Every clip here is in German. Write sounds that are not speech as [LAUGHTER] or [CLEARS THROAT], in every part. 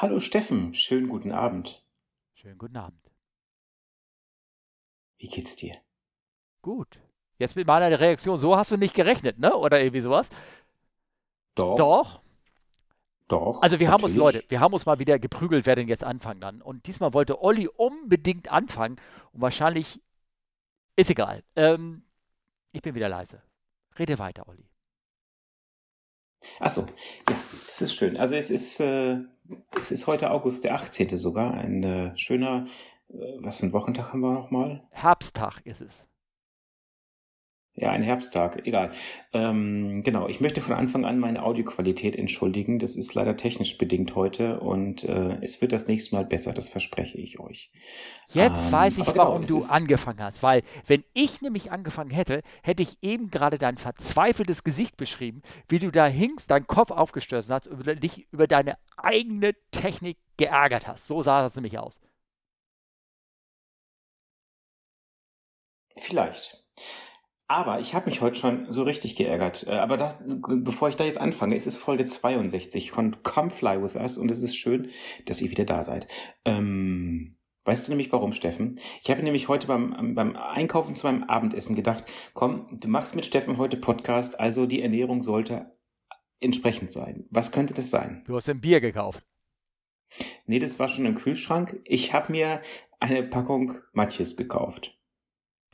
Hallo Steffen, schönen guten Abend. Schönen guten Abend. Wie geht's dir? Gut. Jetzt mit meiner Reaktion, so hast du nicht gerechnet, ne? Oder irgendwie sowas? Doch. Doch. Doch. Also wir haben uns, natürlich. Leute, wir haben uns mal wieder geprügelt, wer denn jetzt anfangen dann. Und diesmal wollte Olli unbedingt anfangen. Und wahrscheinlich ist egal. Ähm, ich bin wieder leise. Rede weiter, Olli. Ach so, ja, das ist schön. Also es ist, äh, es ist heute August der 18. sogar, ein äh, schöner, äh, was für ein Wochentag haben wir nochmal? Herbsttag ist es. Ja, ein Herbsttag, egal. Ähm, genau, ich möchte von Anfang an meine Audioqualität entschuldigen. Das ist leider technisch bedingt heute und äh, es wird das nächste Mal besser, das verspreche ich euch. Jetzt Ähm, weiß ich, genau, warum es du angefangen hast. Weil, wenn ich nämlich angefangen hätte, hätte ich eben gerade dein verzweifeltes Gesicht beschrieben, wie du da hingst, deinen Kopf aufgestoßen hast, über dich über deine eigene Technik geärgert hast. So sah das nämlich aus. Vielleicht. Aber ich habe mich heute schon so richtig geärgert. Äh, Aber da, bevor ich da jetzt anfange, es ist Folge 62 von Come Fly With Us und es ist schön, dass ihr wieder da seid. Ähm, weißt du nämlich warum, Steffen? Ich habe nämlich heute beim, beim Einkaufen zu meinem Abendessen gedacht, komm, du machst mit Steffen heute Podcast, also die Ernährung sollte entsprechend sein. Was könnte das sein? Du hast ein Bier gekauft. Nee, das war schon im Kühlschrank. Ich habe mir eine Packung Matjes gekauft.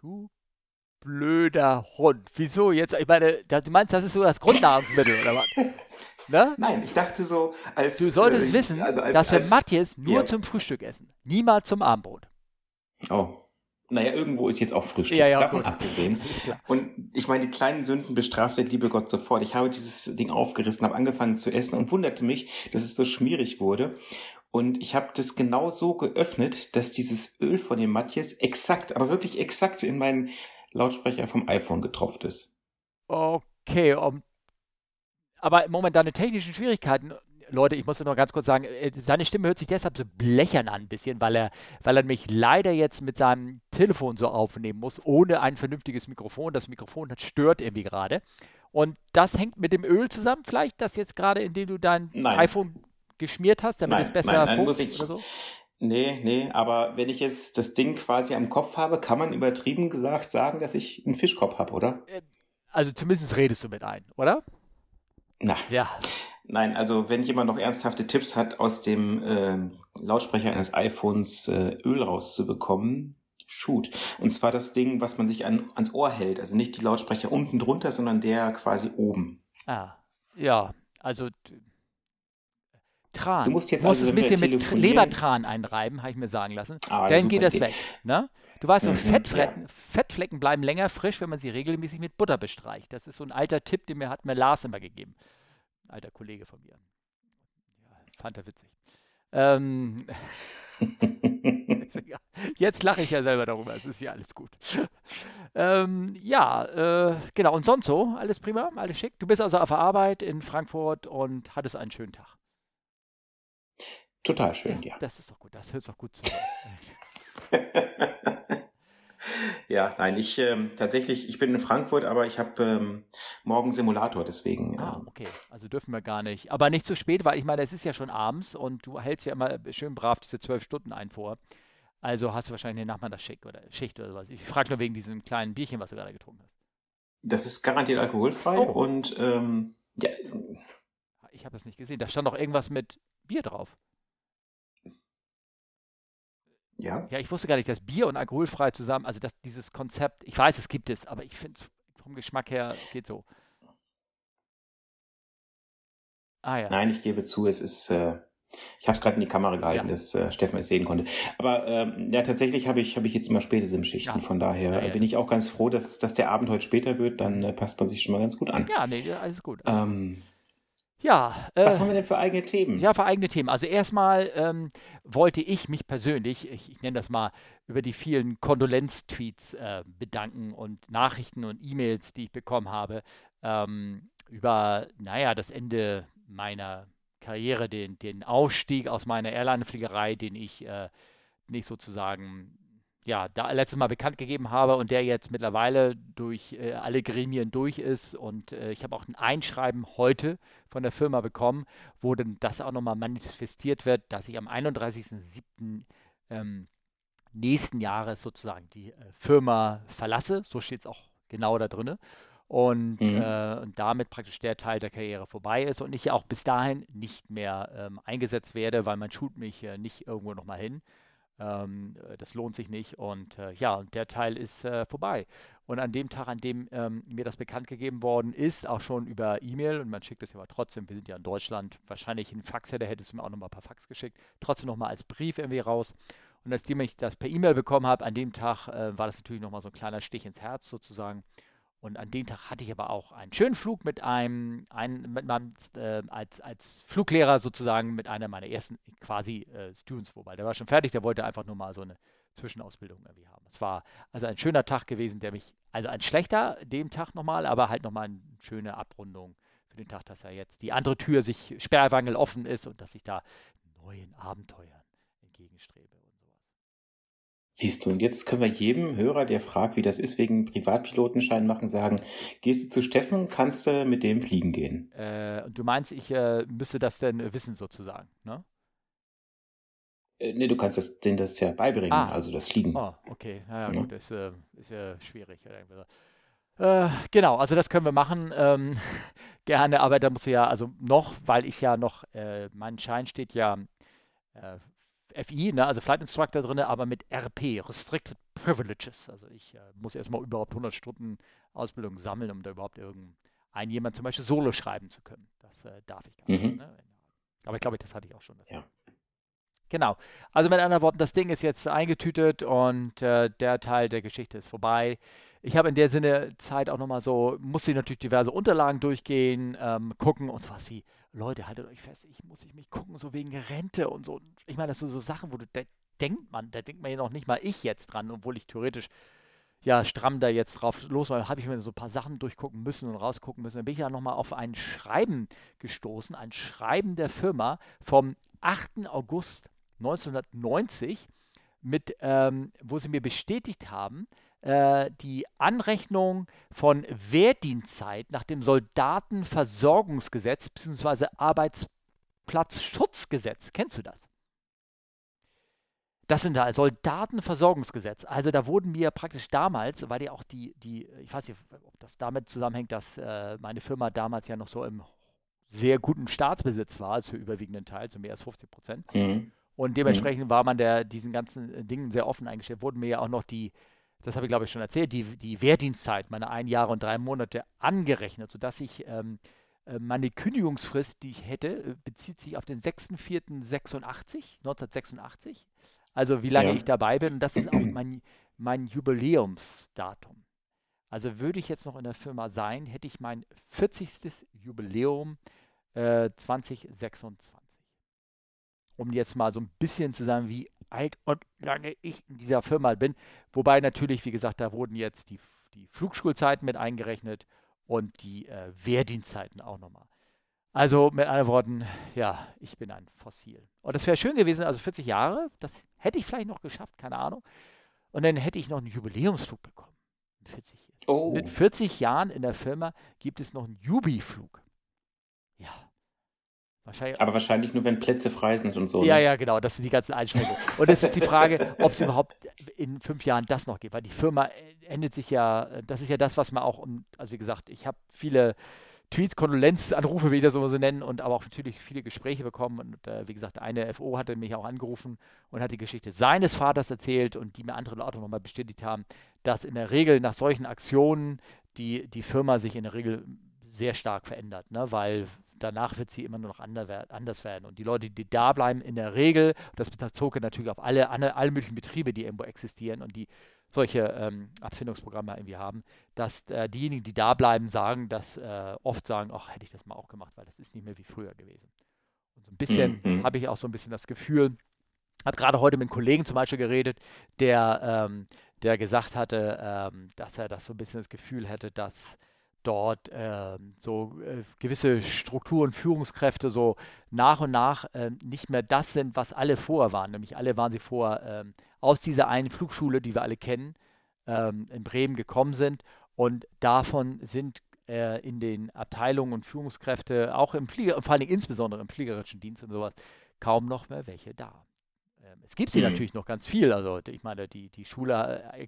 Du blöder Hund. Wieso jetzt? Ich meine, du meinst, das ist so das Grundnahrungsmittel, oder was? [LAUGHS] Ne? Nein, ich dachte so, als Du solltest äh, wissen, also als, dass wir als, Matthias nur ja. zum Frühstück essen. Niemals zum Abendbrot. Oh. Naja, irgendwo ist jetzt auch Frühstück. Ja, ja, davon gut. abgesehen. [LAUGHS] Und ich meine, die kleinen Sünden bestraft der liebe Gott sofort. Ich habe dieses Ding aufgerissen, habe angefangen zu essen und wunderte mich, dass es so schmierig wurde. Und ich habe das genau so geöffnet, dass dieses Öl von dem Matjes exakt, aber wirklich exakt in meinen Lautsprecher vom iPhone getropft ist. Okay, um, aber momentan technischen Schwierigkeiten. Leute, ich muss noch ganz kurz sagen, äh, seine Stimme hört sich deshalb so blechern an ein bisschen, weil er, weil er mich leider jetzt mit seinem Telefon so aufnehmen muss, ohne ein vernünftiges Mikrofon. Das Mikrofon das stört irgendwie gerade. Und das hängt mit dem Öl zusammen, vielleicht, das jetzt gerade, indem du dein Nein. iPhone geschmiert hast, damit Nein, es besser nein, nein, muss ich- so? Nee, nee, aber wenn ich jetzt das Ding quasi am Kopf habe, kann man übertrieben gesagt sagen, dass ich einen Fischkopf habe, oder? Also zumindest redest du mit ein, oder? Na, Ja. Nein, also wenn jemand noch ernsthafte Tipps hat, aus dem äh, Lautsprecher eines iPhones äh, Öl rauszubekommen, shoot. Und zwar das Ding, was man sich an, ans Ohr hält. Also nicht die Lautsprecher unten drunter, sondern der quasi oben. Ah, ja, also Tran. Du musst jetzt musst also, es ein bisschen mit Lebertran einreiben, habe ich mir sagen lassen. Ah, Dann geht das Idee. weg. Ne? Du weißt, so Mhm, Fettflecken, Fettflecken bleiben länger frisch, wenn man sie regelmäßig mit Butter bestreicht. Das ist so ein alter Tipp, den mir hat mir Lars immer gegeben. Ein alter Kollege von mir. Ja, fand er witzig. Ähm. [LAUGHS] [LAUGHS] Jetzt lache ich ja selber darüber, es ist ja alles gut. Ähm, ja, äh, genau. Und sonst so? Alles prima? Alles schick? Du bist also auf der Arbeit in Frankfurt und hattest einen schönen Tag. Total schön, ja. Das ist doch gut. Das hört sich doch gut zu. [LAUGHS] ja, nein, ich ähm, tatsächlich, ich bin in Frankfurt, aber ich habe ähm, morgen Simulator, deswegen. Ah, ähm, okay. Also dürfen wir gar nicht. Aber nicht zu spät, weil ich meine, es ist ja schon abends und du hältst ja immer schön brav diese zwölf Stunden ein vor. Also hast du wahrscheinlich eine Nachmittagsschicht oder Schicht oder sowas. Ich frage nur wegen diesem kleinen Bierchen, was du gerade getrunken hast. Das ist garantiert alkoholfrei Oh. und ähm, ja, Ich habe das nicht gesehen. Da stand doch irgendwas mit Bier drauf. Ja. Ja, ich wusste gar nicht, dass Bier und alkoholfrei zusammen, also dass dieses Konzept, ich weiß, es gibt es, aber ich finde es vom Geschmack her geht so. Ah ja. Nein, ich gebe zu, es ist, äh, ich habe es gerade in die Kamera gehalten, Ja. dass äh, Steffen es sehen konnte. Aber ähm, ja, tatsächlich habe ich, habe ich jetzt immer späte Sim-Schichten, Ja. von daher Ja, bin ich auch ganz froh, dass, dass der Abend heute später wird, dann äh, passt man sich schon mal ganz gut an. Ja, nee, alles gut. Gut. Ähm, Ja, äh, was haben wir denn für eigene Themen? Ja, für eigene Themen. Also erstmal ähm, wollte ich mich persönlich, ich, ich nenne das mal, über die vielen Kondolenz-Tweets äh, bedanken und Nachrichten und E-Mails, die ich bekommen habe, ähm, über, naja, das Ende meiner Karriere, den, den Ausstieg aus meiner Airline-Fliegerei, den ich, äh, den ich sozusagen ja, da letztes Mal bekannt gegeben habe und der jetzt mittlerweile durch äh, alle Gremien durch ist. Und äh, ich habe auch ein Einschreiben heute von der Firma bekommen, wo dann das auch nochmal manifestiert wird, dass ich am 31.07. Ähm, nächsten Jahres sozusagen die äh, Firma verlasse. So steht es auch genau da drin. Und, mhm. äh, und, damit praktisch der Teil der Karriere vorbei ist und ich auch bis dahin nicht mehr ähm, eingesetzt werde, weil man schult mich nicht irgendwo nochmal hin. Ähm, äh, das lohnt sich nicht. Und äh, ja, der Teil ist äh, vorbei. Und an dem Tag, an dem ähm, mir das bekannt gegeben worden ist, auch schon über E-Mail, und man schickt es ja aber trotzdem, wir sind ja in Deutschland, wahrscheinlich in Fax hätte, hättest du mir auch nochmal ein paar Fax geschickt, trotzdem nochmal als Brief irgendwie raus. Und als ich das per E-Mail bekommen habe, an dem Tag äh, war das natürlich nochmal so ein kleiner Stich ins Herz sozusagen. Und an dem Tag hatte ich aber auch einen schönen Flug mit einem, einem mit meinem, äh, als, als Fluglehrer sozusagen mit einer meiner ersten quasi äh, Students, wobei der war schon fertig, der wollte einfach nur mal so eine Zwischenausbildung irgendwie haben. Es war also ein schöner Tag gewesen, der mich, also ein schlechter dem Tag nochmal, aber halt nochmal eine schöne Abrundung für den Tag, dass er jetzt die andere Tür sich sperrwangel offen ist und dass ich da neuen Abenteuern entgegenstrebe. Siehst du, und jetzt können wir jedem Hörer, der fragt, wie das ist, wegen Privatpilotenschein machen, sagen, gehst du zu Steffen, kannst du mit dem fliegen gehen. Äh, du meinst, ich äh, müsste das denn wissen sozusagen, ne? Äh, nee, du kannst das, denen das ja beibringen, ah. also das Fliegen. Oh, okay, naja, ja. gut, das äh, ist ja schwierig. Äh, genau, also das können wir machen. Ähm, [LAUGHS] gerne, aber da muss ich ja, also noch, weil ich ja noch, äh, mein Schein steht ja äh, FI, ne, also Flight Instructor drin, aber mit RP, Restricted Privileges. Also ich äh, muss erstmal überhaupt 100 Stunden Ausbildung sammeln, um da überhaupt irgendein jemand zum Beispiel Solo schreiben zu können. Das äh, darf ich gar nicht. Mhm. Ne? Aber ich glaube, das hatte ich auch schon. Ja. Genau. Also mit anderen Worten, das Ding ist jetzt eingetütet und äh, der Teil der Geschichte ist vorbei. Ich habe in der Sinne Zeit auch nochmal so, musste natürlich diverse Unterlagen durchgehen, ähm, gucken und sowas wie Leute, haltet euch fest, ich muss ich mich gucken, so wegen Rente und so. Ich meine, das sind so Sachen, wo du, da denkt man, da denkt man ja noch nicht mal ich jetzt dran, obwohl ich theoretisch ja stramm da jetzt drauf los war, habe ich mir so ein paar Sachen durchgucken müssen und rausgucken müssen. Dann bin ich ja nochmal auf ein Schreiben gestoßen, ein Schreiben der Firma vom 8. August 1990, mit, ähm, wo sie mir bestätigt haben, die Anrechnung von Wehrdienstzeit nach dem Soldatenversorgungsgesetz bzw. Arbeitsplatzschutzgesetz. Kennst du das? Das sind da Soldatenversorgungsgesetz. Also da wurden mir praktisch damals, weil ja auch die, die, ich weiß nicht, ob das damit zusammenhängt, dass äh, meine Firma damals ja noch so im sehr guten Staatsbesitz war, also überwiegenden Teil, so mehr als 50 Prozent. Mhm. Und dementsprechend mhm. war man der diesen ganzen Dingen sehr offen eingestellt. Wurden mir ja auch noch die, das habe ich glaube ich schon erzählt, die, die Wehrdienstzeit, meine ein Jahre und drei Monate angerechnet, sodass ich ähm, äh, meine Kündigungsfrist, die ich hätte, äh, bezieht sich auf den 6.4.86, 1986. Also wie lange ja. ich dabei bin. Und das ist auch mein, mein Jubiläumsdatum. Also würde ich jetzt noch in der Firma sein, hätte ich mein 40. Jubiläum äh, 2026. Um jetzt mal so ein bisschen zu sagen, wie alt und lange ich in dieser Firma bin. Wobei natürlich, wie gesagt, da wurden jetzt die, die Flugschulzeiten mit eingerechnet und die äh, Wehrdienstzeiten auch nochmal. Also mit anderen Worten, ja, ich bin ein Fossil. Und das wäre schön gewesen, also 40 Jahre, das hätte ich vielleicht noch geschafft, keine Ahnung. Und dann hätte ich noch einen Jubiläumsflug bekommen. 40 oh. Mit 40 Jahren in der Firma gibt es noch einen Jubi-Flug. Wahrscheinlich aber wahrscheinlich nur, wenn Plätze frei sind und so. Ja, ne? ja, genau. Das sind die ganzen Einschränkungen. und es ist die Frage, ob es überhaupt in fünf Jahren das noch gibt. Weil die Firma endet sich ja, das ist ja das, was man auch, also wie gesagt, ich habe viele Tweets, Kondolenzanrufe, wie ich das so nennen, und aber auch natürlich viele Gespräche bekommen. Und äh, wie gesagt, eine FO hatte mich auch angerufen und hat die Geschichte seines Vaters erzählt und die mir andere Leute nochmal bestätigt haben, dass in der Regel nach solchen Aktionen die, die Firma sich in der Regel sehr stark verändert, ne? weil danach wird sie immer nur noch anders werden. Und die Leute, die da bleiben, in der Regel, das bezog natürlich auf alle, alle, möglichen Betriebe, die irgendwo existieren und die solche ähm, Abfindungsprogramme irgendwie haben, dass äh, diejenigen, die da bleiben, sagen, dass äh, oft sagen, ach, hätte ich das mal auch gemacht, weil das ist nicht mehr wie früher gewesen. Und so ein bisschen mhm. habe ich auch so ein bisschen das Gefühl, habe gerade heute mit einem Kollegen zum Beispiel geredet, der, ähm, der gesagt hatte, ähm, dass er das so ein bisschen das Gefühl hätte, dass dort äh, so äh, gewisse Strukturen, Führungskräfte so nach und nach äh, nicht mehr das sind, was alle vorher waren. Nämlich alle waren sie vorher ähm, aus dieser einen Flugschule, die wir alle kennen, ähm, in Bremen gekommen sind. Und davon sind äh, in den Abteilungen und Führungskräfte, auch im Flieger, vor allem insbesondere im fliegerischen Dienst und sowas, kaum noch mehr welche da. Ähm, es gibt sie mhm. natürlich noch ganz viel. Also ich meine, die, die Schule äh,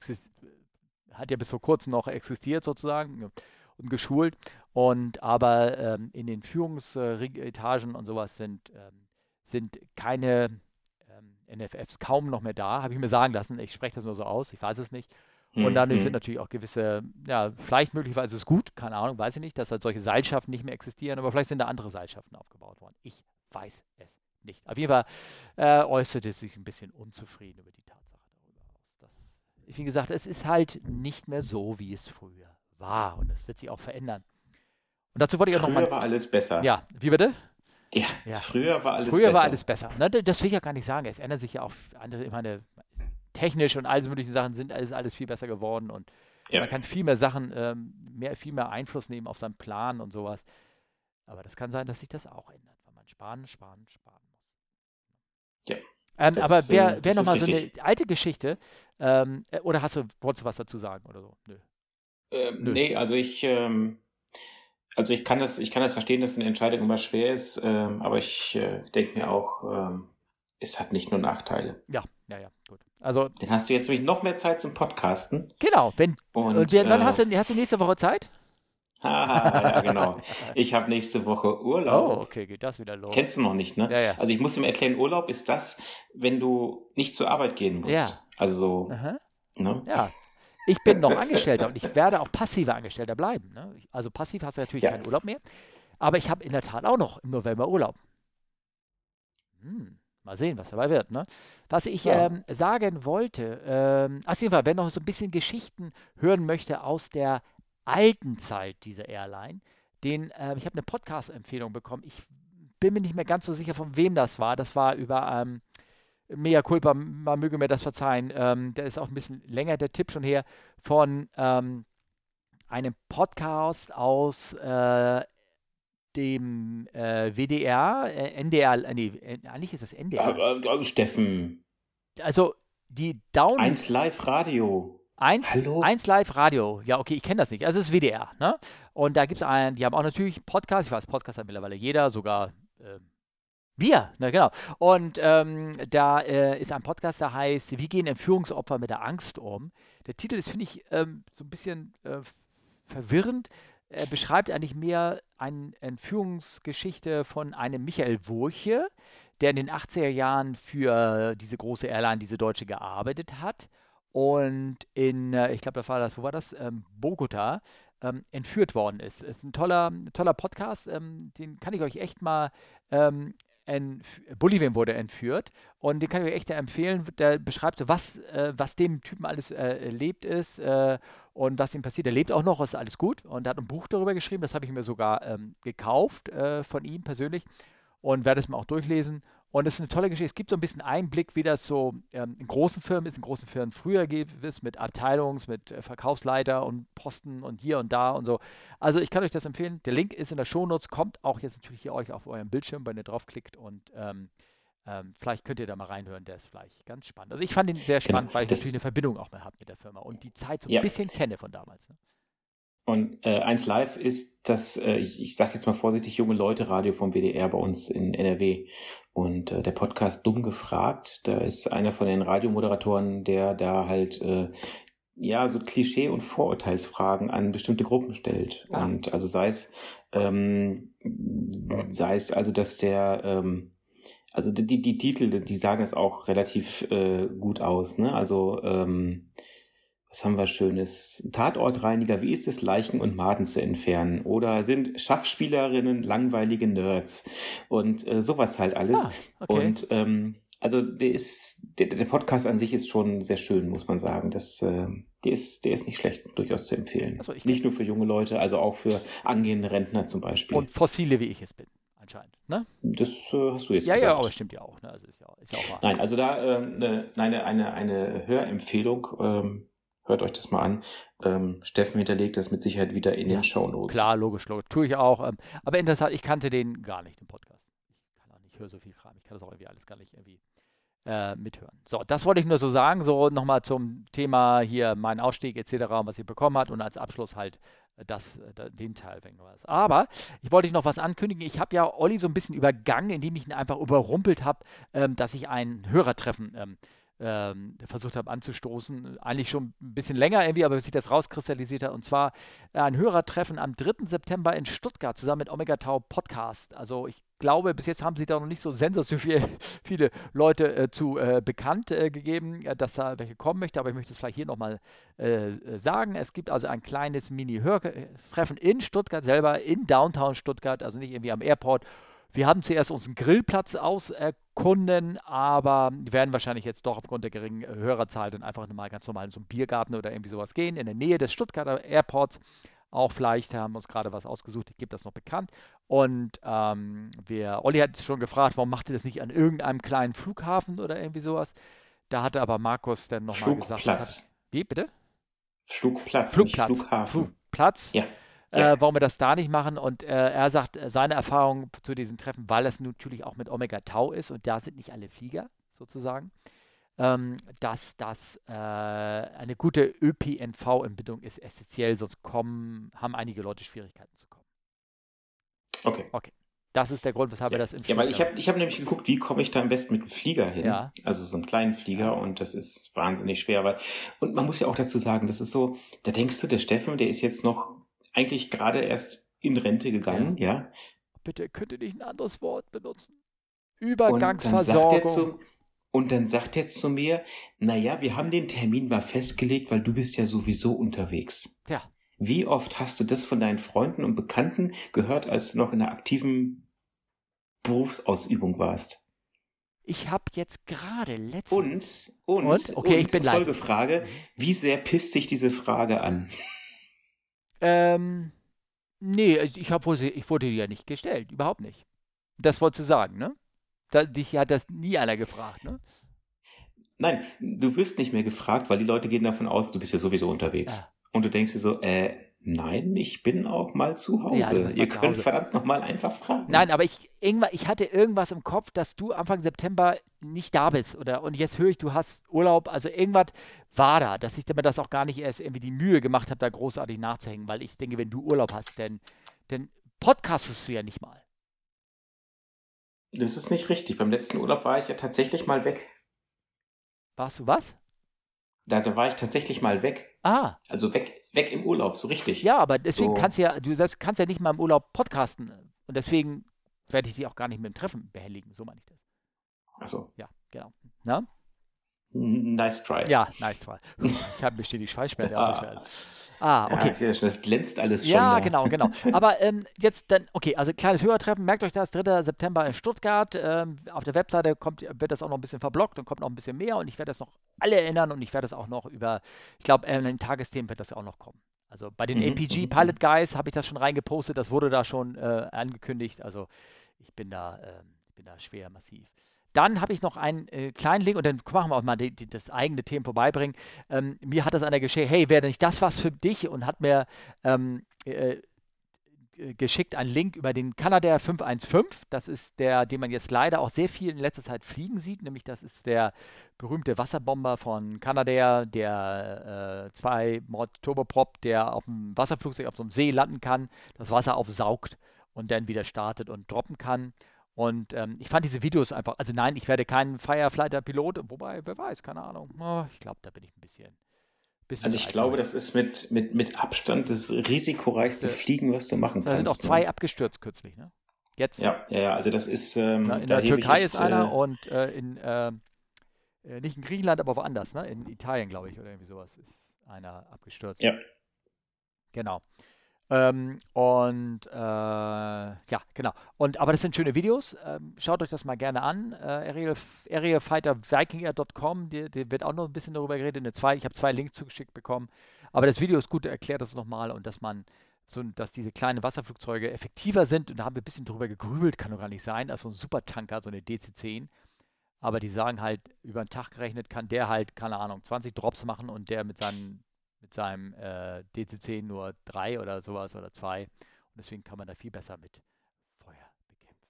hat ja bis vor kurzem noch existiert sozusagen und geschult. Und aber ähm, in den Führungsetagen und sowas sind, ähm, sind keine ähm, NFFs kaum noch mehr da, habe ich mir sagen lassen. Ich spreche das nur so aus, ich weiß es nicht. Und dadurch mhm. sind natürlich auch gewisse, ja, vielleicht möglicherweise ist es gut, keine Ahnung, weiß ich nicht, dass halt solche Seilschaften nicht mehr existieren, aber vielleicht sind da andere Seilschaften aufgebaut worden. Ich weiß es nicht. Auf jeden Fall äh, äußerte sich ein bisschen unzufrieden über die Tatsache darüber aus. Wie gesagt, es ist halt nicht mehr so, wie es früher war und es wird sich auch verändern. Und dazu wollte ich auch nochmal. Früher war alles besser. Ja, wie bitte? Ja, ja. früher war alles früher besser. Früher war alles besser. Ne, das will ich ja gar nicht sagen. Es ändert sich ja auch andere, ich meine, technisch und alles mögliche Sachen sind alles, alles viel besser geworden und ja. man kann viel mehr Sachen, ähm, mehr, viel mehr Einfluss nehmen auf seinen Plan und sowas. Aber das kann sein, dass sich das auch ändert, weil man sparen, sparen, sparen ja. Ähm, das, aber wer, ähm, wer nochmal so eine alte Geschichte, ähm, äh, oder hast du, wolltest du was dazu sagen oder so? Nö. Ähm, Nö. Nee, also ich, ähm, also ich kann das, ich kann das verstehen, dass eine Entscheidung immer schwer ist, ähm, aber ich äh, denke mir auch, ähm, es hat nicht nur Nachteile. Ja, ja, ja, gut. Also, Dann hast du jetzt nämlich noch mehr Zeit zum Podcasten. Genau, wenn, und, und wann äh, hast, du, hast du nächste Woche Zeit? [LAUGHS] ja, genau. Ich habe nächste Woche Urlaub. Oh, okay, geht das wieder los. Kennst du noch nicht, ne? Ja, ja. Also ich muss ihm erklären, Urlaub ist das, wenn du nicht zur Arbeit gehen musst. Ja. Also so. Ne? Ja. Ich bin noch [LAUGHS] Angestellter und ich werde auch passiver Angestellter bleiben. Ne? Also passiv hast du natürlich ja. keinen Urlaub mehr. Aber ich habe in der Tat auch noch im November Urlaub. Hm, mal sehen, was dabei wird. Ne? Was ich ja. ähm, sagen wollte, ähm, auf jeden Fall, wer noch so ein bisschen Geschichten hören möchte aus der alten Zeit dieser Airline. Den, äh, ich habe eine Podcast-Empfehlung bekommen. Ich bin mir nicht mehr ganz so sicher, von wem das war. Das war über ähm, Mea Culpa, man möge mir das verzeihen. Ähm, der ist auch ein bisschen länger, der Tipp schon her, von ähm, einem Podcast aus äh, dem äh, WDR, äh, NDR, äh, nee, äh, eigentlich ist das NDR. Äh, Steffen. Also die Down. 1 Live Radio. Eins, Hallo? eins Live Radio. Ja, okay, ich kenne das nicht. Also es ist WDR, ne? Und da gibt es einen, die haben auch natürlich Podcast. Ich weiß, Podcast hat mittlerweile jeder, sogar äh, wir, ne, genau. Und ähm, da äh, ist ein Podcast, der heißt Wie gehen Entführungsopfer mit der Angst um? Der Titel ist, finde ich, ähm, so ein bisschen äh, verwirrend. Er beschreibt eigentlich mehr eine Entführungsgeschichte von einem Michael Wurche, der in den 80er Jahren für diese große Airline, diese Deutsche, gearbeitet hat und in, äh, ich glaube, da war das, wo war das? Ähm, Bogota ähm, entführt worden ist. Ist ein toller, toller Podcast, ähm, den kann ich euch echt mal ähm, Bolivien wurde entführt und den kann ich euch echt empfehlen. Der beschreibt, was, äh, was dem Typen alles äh, erlebt ist äh, und was ihm passiert. Er lebt auch noch, ist alles gut und er hat ein Buch darüber geschrieben. Das habe ich mir sogar ähm, gekauft äh, von ihm persönlich und werde es mir auch durchlesen. Und es ist eine tolle Geschichte. Es gibt so ein bisschen Einblick, wie das so ähm, in großen Firmen ist, in großen Firmen früher ist, mit Abteilungs-, mit äh, Verkaufsleiter und Posten und hier und da und so. Also ich kann euch das empfehlen. Der Link ist in der Shownotes, kommt auch jetzt natürlich hier euch auf eurem Bildschirm, wenn ihr draufklickt und ähm, ähm, vielleicht könnt ihr da mal reinhören, der ist vielleicht ganz spannend. Also ich fand ihn sehr genau, spannend, genau, weil ich natürlich eine Verbindung auch mehr habe mit der Firma und die Zeit so ein bisschen kenne von damals. Ne? Und äh, 1 Live ist das, äh, ich, ich sage jetzt mal vorsichtig, junge Leute Radio vom WDR bei uns in NRW. Und äh, der Podcast Dumm gefragt, da ist einer von den Radiomoderatoren, der da halt äh, ja so Klischee- und Vorurteilsfragen an bestimmte Gruppen stellt. Ah. Und also sei es, ähm, sei es also, dass der ähm, also die, die Titel, die sagen es auch relativ äh, gut aus, ne? Also ähm, was haben wir Schönes? Tatortreiniger, wie ist es, Leichen und Maden zu entfernen? Oder sind Schachspielerinnen langweilige Nerds? Und äh, sowas halt alles. Ah, okay. Und ähm, also der ist, der, der Podcast an sich ist schon sehr schön, muss man sagen. Das, äh, der, ist, der ist nicht schlecht, durchaus zu empfehlen. Also nicht nur für junge Leute, also auch für angehende Rentner zum Beispiel. Und Fossile, wie ich es bin anscheinend. Ne? Das äh, hast du jetzt ja, gesagt. Ja, aber stimmt ja auch. Ne? Also ist ja, ist ja auch Nein, also da äh, eine, eine, eine, eine Hörempfehlung. Ähm, hört euch das mal an. Ähm, Steffen hinterlegt das mit Sicherheit wieder in ja, den Show Notes. Klar, logisch, logisch. Tue ich auch. Ähm, aber interessant, ich kannte den gar nicht, den Podcast. Ich kann auch nicht, höre so viel Fragen. Ich kann das auch irgendwie alles gar nicht irgendwie äh, mithören. So, das wollte ich nur so sagen. So nochmal zum Thema hier mein Aufstieg etc., was ihr bekommen habt und als Abschluss halt äh, das, äh, den Teil wenn was. Aber ich wollte noch was ankündigen. Ich habe ja Olli so ein bisschen übergangen, indem ich ihn einfach überrumpelt habe, ähm, dass ich ein Hörertreffen ähm, ähm, versucht habe anzustoßen. Eigentlich schon ein bisschen länger irgendwie, aber bis sich das rauskristallisiert hat. Und zwar äh, ein Hörertreffen am 3. September in Stuttgart zusammen mit Omega Tau Podcast. Also ich glaube, bis jetzt haben sie da noch nicht so sensationell [LAUGHS] viele Leute äh, zu äh, bekannt äh, gegeben, äh, dass da welche kommen möchte. Aber ich möchte es vielleicht hier nochmal äh, sagen. Es gibt also ein kleines Mini-Hörtreffen in Stuttgart selber, in Downtown Stuttgart, also nicht irgendwie am Airport. Wir haben zuerst unseren Grillplatz auserkunden, aber werden wahrscheinlich jetzt doch aufgrund der geringen Hörerzahl dann einfach mal ganz normal in so einen Biergarten oder irgendwie sowas gehen, in der Nähe des Stuttgarter Airports. Auch vielleicht haben wir uns gerade was ausgesucht, ich gebe das noch bekannt. Und ähm, wir, Olli hat schon gefragt, warum macht ihr das nicht an irgendeinem kleinen Flughafen oder irgendwie sowas? Da hatte aber Markus dann nochmal gesagt. Flugplatz. Wie, bitte? Flugplatz, Flugplatz. Flughafen. Flugplatz. Ja ja. äh, warum wir das da nicht machen. Und äh, er sagt, äh, seine Erfahrung zu diesen Treffen, weil das natürlich auch mit Omega Tau ist und da sind nicht alle Flieger sozusagen, ähm, dass das äh, eine gute ÖPNV-Entbindung ist essentiell, sonst kommen, haben einige Leute Schwierigkeiten zu kommen. Okay. Okay. Das ist der Grund, weshalb ja. wir das im Ja, weil ich habe ich hab nämlich geguckt, wie komme ich da am besten mit dem Flieger hin. Ja. Also so einen kleinen Flieger und das ist wahnsinnig schwer. Weil, und man muss ja auch dazu sagen, das ist so, da denkst du, der Steffen, der ist jetzt noch eigentlich gerade erst in Rente gegangen, ja. ja. Bitte könnt ihr nicht ein anderes Wort benutzen. Übergangsversorgung. Und dann sagt er zu mir, naja, wir haben den Termin mal festgelegt, weil du bist ja sowieso unterwegs. Ja. Wie oft hast du das von deinen Freunden und Bekannten gehört, als du noch in einer aktiven Berufsausübung warst? Ich habe jetzt gerade letzte und und, und? okay, und ich bin Folgefrage: Wie sehr pisst sich diese Frage an? Ähm, nee, ich, hab, ich wurde dir ja nicht gestellt, überhaupt nicht. Das wolltest du sagen, ne? Da, dich hat das nie einer gefragt, ne? Nein, du wirst nicht mehr gefragt, weil die Leute gehen davon aus, du bist ja sowieso unterwegs. Ja. Und du denkst dir so, äh, nein, ich bin auch mal zu Hause. Ja, Ihr könnt Hause. verdammt nochmal einfach fragen. Nein, aber ich, ich hatte irgendwas im Kopf, dass du Anfang September nicht da bist. Oder, und jetzt höre ich, du hast Urlaub. Also irgendwas war da, dass ich mir das auch gar nicht erst irgendwie die Mühe gemacht habe, da großartig nachzuhängen. Weil ich denke, wenn du Urlaub hast, dann, dann podcastest du ja nicht mal. Das ist nicht richtig. Beim letzten Urlaub war ich ja tatsächlich mal weg. Warst du was? Da, da war ich tatsächlich mal weg. Ah. Also weg, weg im Urlaub, so richtig. Ja, aber deswegen so. kannst du ja, du kannst ja nicht mal im Urlaub podcasten. Und deswegen werde ich dich auch gar nicht mit dem Treffen behelligen. So meine ich das. Ach so. Ja, genau. Na? Nice try. Ja, nice try. [LAUGHS] Ich habe bestimmt die Schweißsperre ah. Ah, okay. Ja, das glänzt alles schon. Ja, da. genau, [LAUGHS] genau. Aber ähm, jetzt dann, okay, also kleines Hörertreffen, merkt euch das, 3. September in Stuttgart. Ähm, auf der Webseite kommt, wird das auch noch ein bisschen verblockt und kommt noch ein bisschen mehr und ich werde das noch alle erinnern und ich werde das auch noch über, ich glaube, in den Tagesthemen wird das ja auch noch kommen. Also bei den mhm, APG mhm, Pilot mhm. Guys habe ich das schon reingepostet, das wurde da schon äh, angekündigt. Also ich bin da, äh, bin da schwer massiv. Dann habe ich noch einen äh, kleinen Link und dann machen wir auch mal die, die, das eigene Thema vorbeibringen. Ähm, mir hat das einer geschickt, hey, wäre nicht das was für dich? Und hat mir ähm, äh, äh geschickt einen Link über den Canadair 515. Das ist der, den man jetzt leider auch sehr viel in letzter Zeit fliegen sieht. Nämlich das ist der berühmte Wasserbomber von Canadair, der äh, zwei Mod Turboprop, der auf dem Wasserflugzeug auf so einem See landen kann, das Wasser aufsaugt und dann wieder startet und droppen kann. Und ähm, ich fand diese Videos einfach, also nein, ich werde kein Firefighter-Pilot, wobei, wer weiß, keine Ahnung. Oh, ich glaube, da bin ich ein bisschen. bisschen also ich glaube, das ist mit, mit, mit Abstand das risikoreichste Fliegen, was du machen da kannst. Da sind auch zwei ne? abgestürzt kürzlich, ne? Jetzt. Ja, ja, ja, also das ist. Ähm, Na, in der Türkei ist einer äh, und äh, in, äh, äh, nicht in Griechenland, aber woanders, ne? In Italien, glaube ich, oder irgendwie sowas ist einer abgestürzt. Ja. Genau. Ähm, und äh, ja, genau. Und aber das sind schöne Videos. Ähm, schaut euch das mal gerne an. Äh, Areafightervikingair.com, die, die wird auch noch ein bisschen darüber geredet. Eine zwei, ich habe zwei Links zugeschickt bekommen. Aber das Video ist gut, erklärt das nochmal und dass man so, dass diese kleinen Wasserflugzeuge effektiver sind. Und da haben wir ein bisschen drüber gegrübelt, kann doch gar nicht sein. Also ein Supertanker, so eine DC-10. Aber die sagen halt, über einen Tag gerechnet kann der halt, keine Ahnung, 20 Drops machen und der mit seinen mit seinem äh, DCC nur drei oder sowas oder zwei. Und deswegen kann man da viel besser mit Feuer bekämpfen.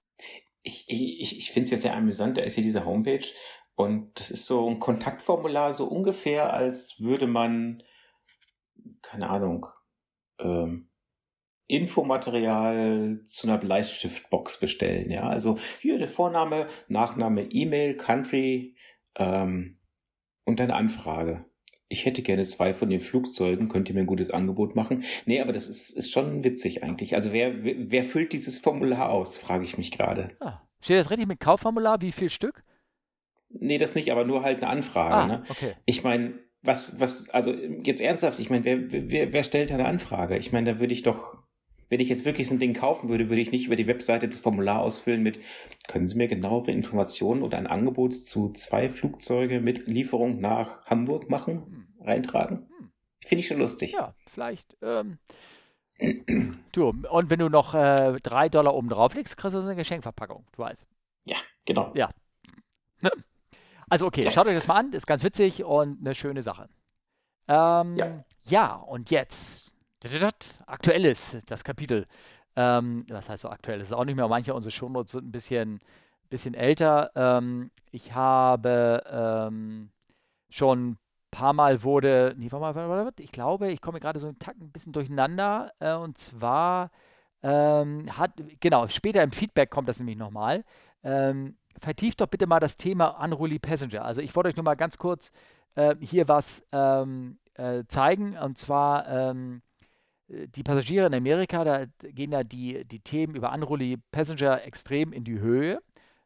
Ich, ich, ich finde es ja sehr amüsant, da ist hier diese Homepage und das ist so ein Kontaktformular, so ungefähr, als würde man, keine Ahnung, ähm, Infomaterial zu einer Bleistiftbox bestellen. Ja, also hier der Vorname, Nachname, E-Mail, Country ähm, und eine Anfrage. Ich hätte gerne zwei von den Flugzeugen, könnt ihr mir ein gutes Angebot machen? Nee, aber das ist, ist schon witzig eigentlich. Also wer, wer, füllt dieses Formular aus, frage ich mich gerade. Ah, steht das richtig mit Kaufformular? Wie viel Stück? Nee, das nicht, aber nur halt eine Anfrage. Ah, ne? okay. Ich meine, was, was, also jetzt ernsthaft, ich meine, wer, wer, wer stellt da eine Anfrage? Ich meine, da würde ich doch, wenn ich jetzt wirklich so ein Ding kaufen würde, würde ich nicht über die Webseite das Formular ausfüllen mit, können Sie mir genauere Informationen oder ein Angebot zu zwei Flugzeuge mit Lieferung nach Hamburg machen, Hm. reintragen? Hm. Finde ich schon lustig. Ja, vielleicht. Ähm, [CLEARS THROAT] du, und wenn du noch äh, drei Dollar oben drauf legst, kriegst du so eine Geschenkverpackung. Du weißt. Ja, genau. Ja. Ne? [CLEARS THROAT] Also, okay, Ja. schaut euch das mal an. Ist ganz witzig und eine schöne Sache. Ähm, Ja. ja. und jetzt. Aktuelles, das Kapitel. Ähm, was heißt so aktuell? Das ist auch nicht mehr. Manche unserer Shownotes sind ein bisschen, bisschen älter. Ähm, ich habe ähm, schon ein paar Mal wurde, nee, warte mal, ich glaube, ich komme gerade so einen Takt ein bisschen durcheinander. Äh, und zwar ähm, hat, genau, später im Feedback kommt das nämlich nochmal. Ähm, vertieft doch bitte mal das Thema Unruly Passenger. Also ich wollte euch nur mal ganz kurz äh, hier was ähm, äh, zeigen. Und zwar die Passagiere in Amerika, da gehen ja die, die Themen über Unruly Passenger extrem in die Höhe.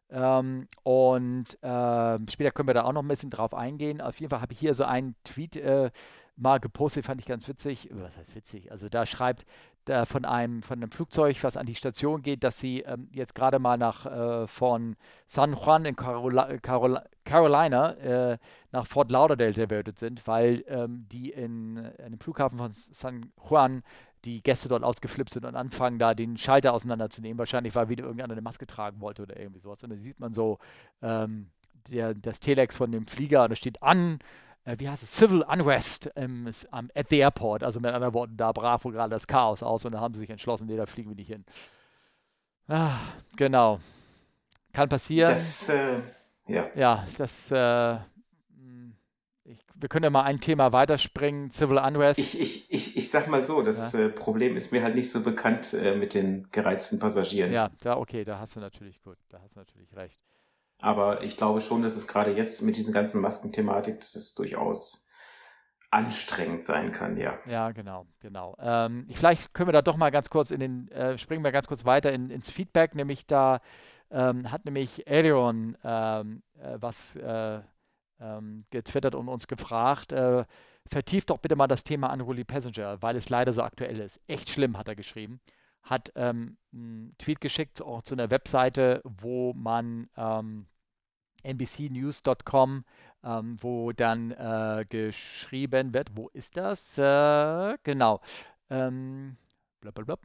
Ähm, und ähm, später können wir da auch noch ein bisschen drauf eingehen. Auf jeden Fall habe ich hier so einen Tweet äh, mal gepostet, fand ich ganz witzig. Was heißt witzig? Also da schreibt da von einem, von einem Flugzeug, was an die Station geht, dass sie ähm, jetzt gerade mal nach äh, von San Juan in Carola Carola Carolina äh, nach Fort Lauderdale diverted sind, weil ähm, die in, in dem Flughafen von San Juan die Gäste dort ausgeflippt sind und anfangen, da den Schalter auseinanderzunehmen. Wahrscheinlich, weil wieder irgendeiner eine Maske tragen wollte oder irgendwie sowas. Und dann sieht man so ähm, der, das Telex von dem Flieger und da steht an, äh, wie heißt es, Civil Unrest ähm, am, at the airport. Also mit anderen Worten, da brach wohl gerade das Chaos aus und da haben sie sich entschlossen, nee, da fliegen wir nicht hin. Ah, genau. Kann passieren. Das, äh, ja. Ja, das, äh, mh, ich, wir können ja mal ein Thema weiterspringen, Civil Unrest. Ich, ich, ich, ich sag mal so, das äh, Problem ist mir halt nicht so bekannt äh, mit den gereizten Passagieren. ja, da, okay, da hast du natürlich gut, da hast du natürlich recht. Aber ich glaube schon, dass es gerade jetzt mit diesen ganzen Maskenthematik, dass es durchaus anstrengend sein kann, ja. Ja, genau, genau. Ähm, vielleicht können wir da doch mal ganz kurz in den, äh, springen wir ganz kurz weiter in, ins Feedback, nämlich da ähm, hat nämlich Arion ähm, äh, was äh, ähm, getwittert und uns gefragt, äh, vertieft doch bitte mal das Thema Unruly Passenger, weil es leider so aktuell ist. Echt schlimm, hat er geschrieben. Hat ähm, einen Tweet geschickt, auch zu einer Webseite, wo man ähm, nbcnews.com, ähm, wo dann äh, geschrieben wird, wo ist das? Äh, genau. Ähm, blablabla.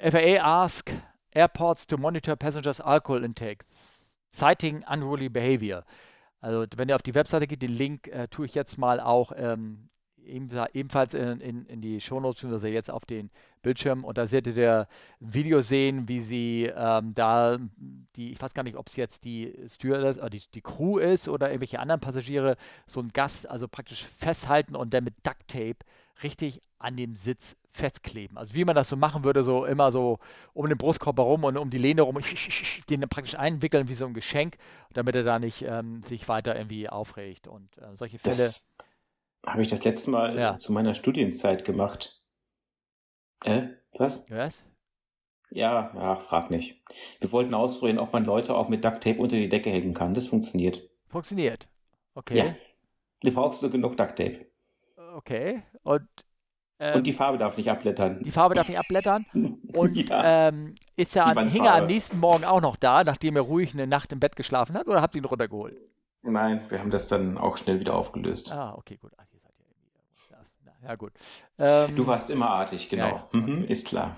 Äh, FAA ask airports to monitor passengers alcohol intake, citing unruly behavior. Also wenn ihr auf die Webseite geht, den Link äh, tue ich jetzt mal auch ähm, ebenfalls in, in, in die Shownotes, beziehungsweise jetzt auf den Bildschirm. Und da werdet ihr ein Video sehen, wie sie ähm, da die, ich weiß gar nicht, ob es jetzt die Stewardess oder die, die Crew ist oder irgendwelche anderen Passagiere, so einen Gast also praktisch festhalten und dann mit Duct Tape richtig an dem Sitz festkleben. Also wie man das so machen würde, so immer so um den Brustkorb herum und um die Lehne herum, [LAUGHS] den dann praktisch einwickeln wie so ein Geschenk, damit er da nicht ähm, sich weiter irgendwie aufregt. Und äh, solche Fälle. Habe ich das letzte Mal Ja. zu meiner Studienzeit gemacht. Äh, was? Was? Ja, ja, frag nicht. Wir wollten ausprobieren, ob man Leute auch mit Duct Tape unter die Decke hängen kann. Das funktioniert. Funktioniert. Okay. Ja. Du brauchst nur genug Duct Tape. Okay. Und, ähm, Und die Farbe darf nicht abblättern. die Farbe darf nicht abblättern. [LAUGHS] Und ja. ähm, ist er Die am, hing er am nächsten Morgen auch noch da, nachdem er ruhig eine Nacht im Bett geschlafen hat, oder habt ihr ihn runtergeholt? Nein, wir haben das dann auch schnell wieder aufgelöst. Ah, okay, gut. Ach, ihr seid ja irgendwie. Ja, na, ja gut. Ähm, Du warst immer artig, genau. Ja, ja, Mhm, okay. ist klar.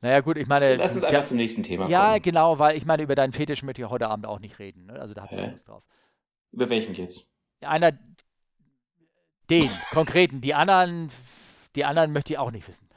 Naja, gut, ich meine. Lass uns ja, einfach zum nächsten Thema ja, kommen. genau, weil ich meine, über deinen Fetisch möchte ich heute Abend auch nicht reden. Ne? Also da habt ihr Hä? Lust drauf. Über welchen jetzt? Einer, Den konkreten. Die anderen, die anderen möchte ich auch nicht wissen.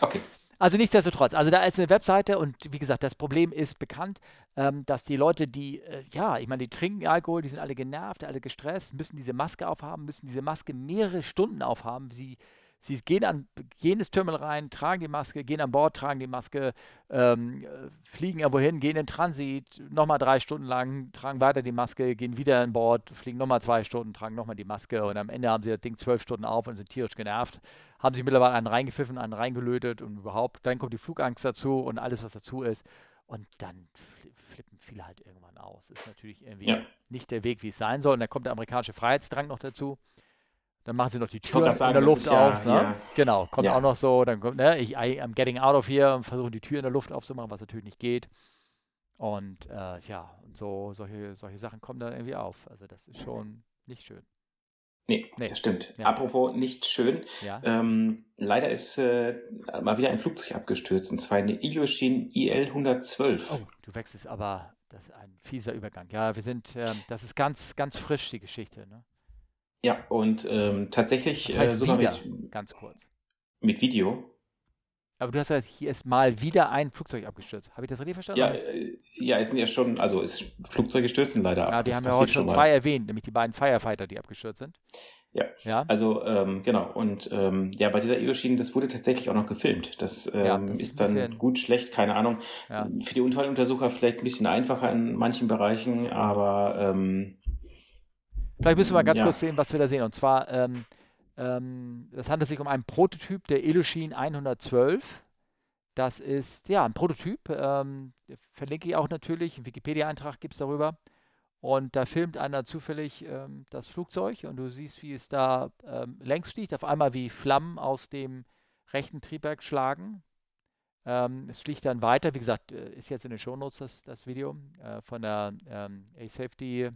Okay. Also nichtsdestotrotz, also da ist eine Webseite und wie gesagt, das Problem ist bekannt, ähm, dass die Leute, die, äh, ja, ich meine, die trinken Alkohol, die sind alle genervt, alle gestresst, müssen diese Maske aufhaben, müssen diese Maske mehrere Stunden aufhaben. Sie Sie gehen, an, gehen ins Terminal rein, tragen die Maske, gehen an Bord, tragen die Maske, ähm, fliegen irgendwo hin, gehen in Transit, nochmal drei Stunden lang, tragen weiter die Maske, gehen wieder an Bord, fliegen nochmal zwei Stunden, tragen nochmal die Maske und am Ende haben sie das Ding zwölf Stunden auf und sind tierisch genervt. Haben sich mittlerweile einen reingepfiffen, einen reingelötet und überhaupt, dann kommt die Flugangst dazu und alles, was dazu ist. Und dann flippen viele halt irgendwann aus. Ist natürlich irgendwie ja. nicht der Weg, wie es sein soll. Und dann kommt der amerikanische Freiheitsdrang noch dazu. Dann machen sie noch die Tür in der Luft auf. Ja, ne? ja. Genau, kommt ja. auch noch so. Dann kommt, ne, ich, I, I'm getting out of here und versuchen die Tür in der Luft aufzumachen, was natürlich nicht geht. Und äh, ja, und so solche, solche Sachen kommen dann irgendwie auf. Also das ist schon nicht schön. Nee, nee. das stimmt. Apropos nicht schön. Ähm, leider ist äh, mal wieder ein Flugzeug abgestürzt, und zwar eine Ilyushin IL-112. Oh, du wechselst aber, das ist ein fieser Übergang. Ja, wir sind, äh, das ist ganz, ganz frisch, die Geschichte. Ne? Ja, und ähm, tatsächlich das heißt äh, sogar wieder, mit, ganz kurz. Mit Video. Aber du hast gesagt, hier ist mal wieder ein Flugzeug abgestürzt. Habe ich das richtig verstanden? Ja, äh, ja, es sind ja schon, also ist Flugzeuge stürzen leider ab. Ja, wir haben ja heute schon zwei erwähnt, nämlich die beiden Firefighter, die abgestürzt sind. Ja, ja. also ähm, genau. Und ähm, ja, bei dieser Ioshin, das wurde tatsächlich auch noch gefilmt. Das, ähm, ja, das ist dann gut, schlecht, keine Ahnung. Ja. Für die Unfalluntersucher vielleicht ein bisschen einfacher in manchen Bereichen, aber ähm, Vielleicht müssen wir mal ganz ja. kurz sehen, was wir da sehen. Und zwar, ähm, ähm, das handelt sich um einen Prototyp der Illusion 112. Das ist ja ein Prototyp. Ähm, verlinke ich auch natürlich. Einen Wikipedia-Eintrag gibt es darüber. Und da filmt einer zufällig ähm, das Flugzeug und du siehst, wie es da ähm, längs fliegt. Auf einmal wie Flammen aus dem rechten Triebwerk schlagen. Ähm, es fliegt dann weiter. Wie gesagt, äh, ist jetzt in den Shownotes das, das Video äh, von der ähm, A-Safety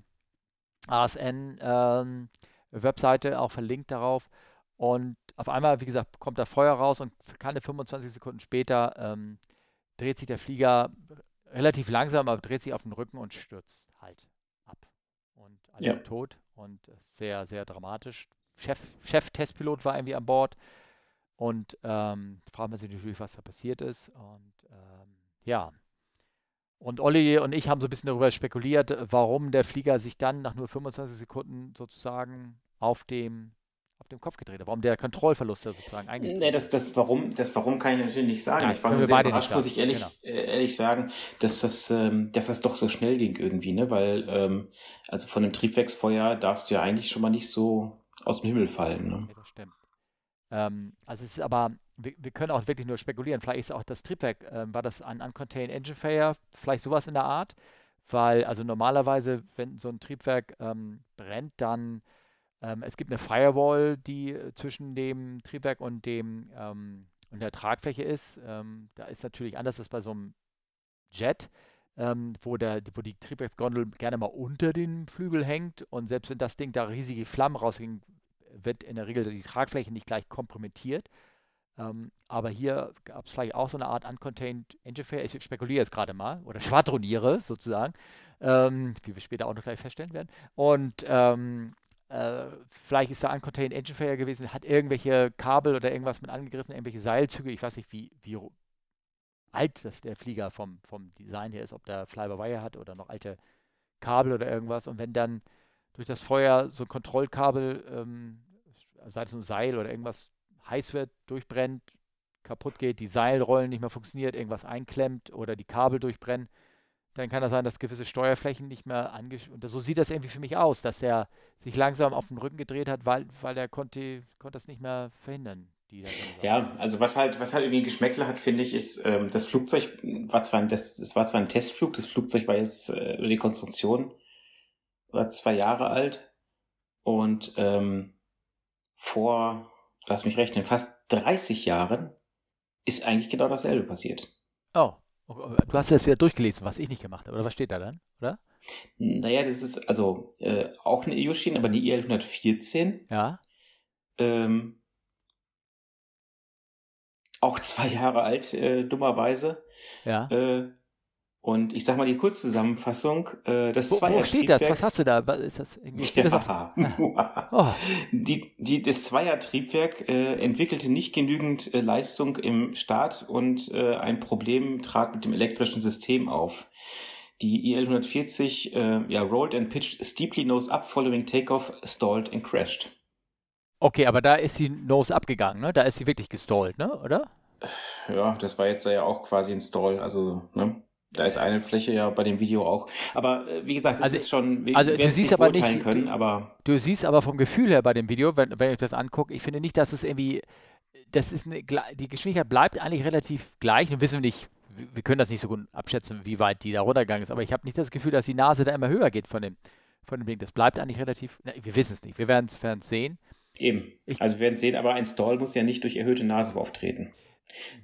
ASN-Webseite, ähm, auch verlinkt darauf. Und auf einmal, wie gesagt, kommt da Feuer raus und keine 25 Sekunden später ähm, dreht sich der Flieger relativ langsam, aber dreht sich auf den Rücken und stürzt halt ab. Und alle ja. tot und sehr, sehr dramatisch. Chef, Chef-Testpilot war irgendwie an Bord und ähm, fragt man sich natürlich, was da passiert ist. Und ähm, ja, und Olli und ich haben so ein bisschen darüber spekuliert, warum der Flieger sich dann nach nur 25 Sekunden sozusagen auf dem, auf dem Kopf gedreht hat. Warum der Kontrollverlust da sozusagen eigentlich. Nee, das, das, warum, das Warum kann ich natürlich nicht sagen. Ja, ich war nur sehr überrascht, muss ich ehrlich, genau. äh, ehrlich sagen, dass das, ähm, dass das doch so schnell ging irgendwie, ne? Weil, ähm, also von einem Triebwerksfeuer darfst du ja eigentlich schon mal nicht so aus dem Himmel fallen. Ne? Ja, das stimmt. Ähm, also es ist aber, wir, wir, können auch wirklich nur spekulieren. Vielleicht ist auch das Triebwerk, äh, war das ein Uncontained Engine Failure, vielleicht sowas in der Art. Weil, also normalerweise, wenn so ein Triebwerk ähm, brennt, dann ähm, es gibt eine Firewall, die äh, zwischen dem Triebwerk und dem ähm, und der Tragfläche ist. Ähm, da ist natürlich anders als bei so einem Jet, ähm, wo, der, wo die Triebwerksgondel gerne mal unter den Flügel hängt und selbst wenn das Ding da riesige Flammen rausging, wird in der Regel die Tragfläche nicht gleich kompromittiert. Ähm, aber hier gab es vielleicht auch so eine Art Uncontained Failure. Ich spekuliere jetzt gerade mal oder schwadroniere sozusagen, ähm, wie wir später auch noch gleich feststellen werden. Und ähm, äh, vielleicht ist da Uncontained Failure gewesen, hat irgendwelche Kabel oder irgendwas mit angegriffen, irgendwelche Seilzüge. Ich weiß nicht, wie, wie alt das der Flieger vom, vom Design her ist, ob der Fly-by-Wire hat oder noch alte Kabel oder irgendwas. Und wenn dann durch das Feuer so ein Kontrollkabel, ähm, sei es ein Seil oder irgendwas heiß wird, durchbrennt, kaputt geht, die Seilrollen nicht mehr funktioniert, irgendwas einklemmt oder die Kabel durchbrennen, dann kann das sein, dass gewisse Steuerflächen nicht mehr angesch... Und so sieht das irgendwie für mich aus, dass der sich langsam auf den Rücken gedreht hat, weil, weil er konnte, konnte das nicht mehr verhindern. ja, also was halt, was halt irgendwie Geschmäckle hat, finde ich, ist, ähm, das Flugzeug war zwar ein, das, das war zwar ein Testflug, das Flugzeug war jetzt äh, die Konstruktion war zwei Jahre alt und ähm, vor, lass mich rechnen, fast 30 Jahren ist eigentlich genau dasselbe passiert. Oh, du hast jetzt wieder durchgelesen, was ich nicht gemacht habe, oder was steht da dann, oder? Naja, das ist also äh, auch eine Ioshin, aber die IL 114. Ja. Ähm, auch zwei Jahre alt, äh, dummerweise. Ja. Äh, Und ich sag mal die Kurzzusammenfassung, äh, das wo, wo steht das? Was hast du da? Was ist das? Ja. [LAUGHS] oh. die, die, das Zweiertriebwerk äh, entwickelte nicht genügend äh, Leistung im Start und äh, ein Problem trat mit dem elektrischen System auf. Die IL 140 äh, ja, rolled and pitched steeply nose up following takeoff, stalled and crashed. Okay, aber da ist sie nose abgegangen, ne? Da ist sie wirklich gestallt, ne? Oder? Ja, das war jetzt ja auch quasi ein Stall, also, ne? Da ist eine Fläche ja bei dem Video auch. Aber äh, wie gesagt, es also, ist schon, wir also du siehst aber nicht, können, du, aber du siehst aber vom Gefühl her bei dem Video, wenn, wenn ich das angucke, ich finde nicht, dass es irgendwie, das ist eine, die Geschwindigkeit bleibt eigentlich relativ gleich. Wir wissen nicht, wir können das nicht so gut abschätzen, wie weit die da runtergegangen ist, aber ich habe nicht das Gefühl, dass die Nase da immer höher geht von dem, von dem Ding. Das bleibt eigentlich relativ, na, wir wissen es nicht, wir werden es sehen. Eben. Ich, also wir werden sehen, aber ein Stall muss ja nicht durch erhöhte Nase auftreten.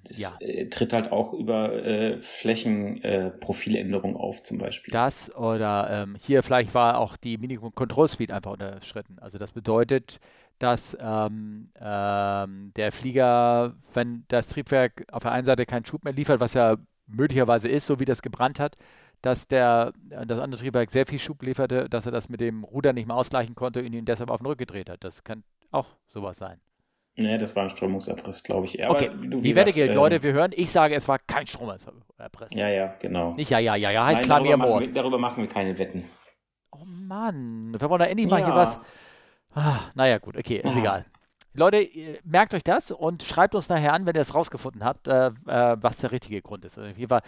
Das ja. äh, tritt halt auch über äh, Flächenprofiländerung äh, auf, zum Beispiel. Das oder ähm, hier vielleicht war auch die Minimum Control Speed einfach unterschritten. Also das bedeutet, dass ähm, ähm, der Flieger, wenn das Triebwerk auf der einen Seite keinen Schub mehr liefert, was ja möglicherweise ist, so wie das gebrannt hat, dass der, das andere Triebwerk sehr viel Schub lieferte, dass er das mit dem Ruder nicht mehr ausgleichen konnte und ihn deshalb auf den Rücken gedreht hat. Das kann auch sowas sein. Nee, das war ein Strömungsabriss, glaube ich. Aber okay, du, die Wette gilt, ähm, Leute, wir hören, ich sage, es war kein Stromabriss. Ja, ja, genau. Nicht ja, ja, ja, ja, heißt Nein, klar wie Moors. Darüber machen wir keine Wetten. Oh Mann, wir wollen da endlich mal ja. hier was. Ah, naja, gut, okay, ist Aha. egal. Leute, merkt euch das und schreibt uns nachher an, wenn ihr es rausgefunden habt, äh, äh, was der richtige Grund ist. Also wir,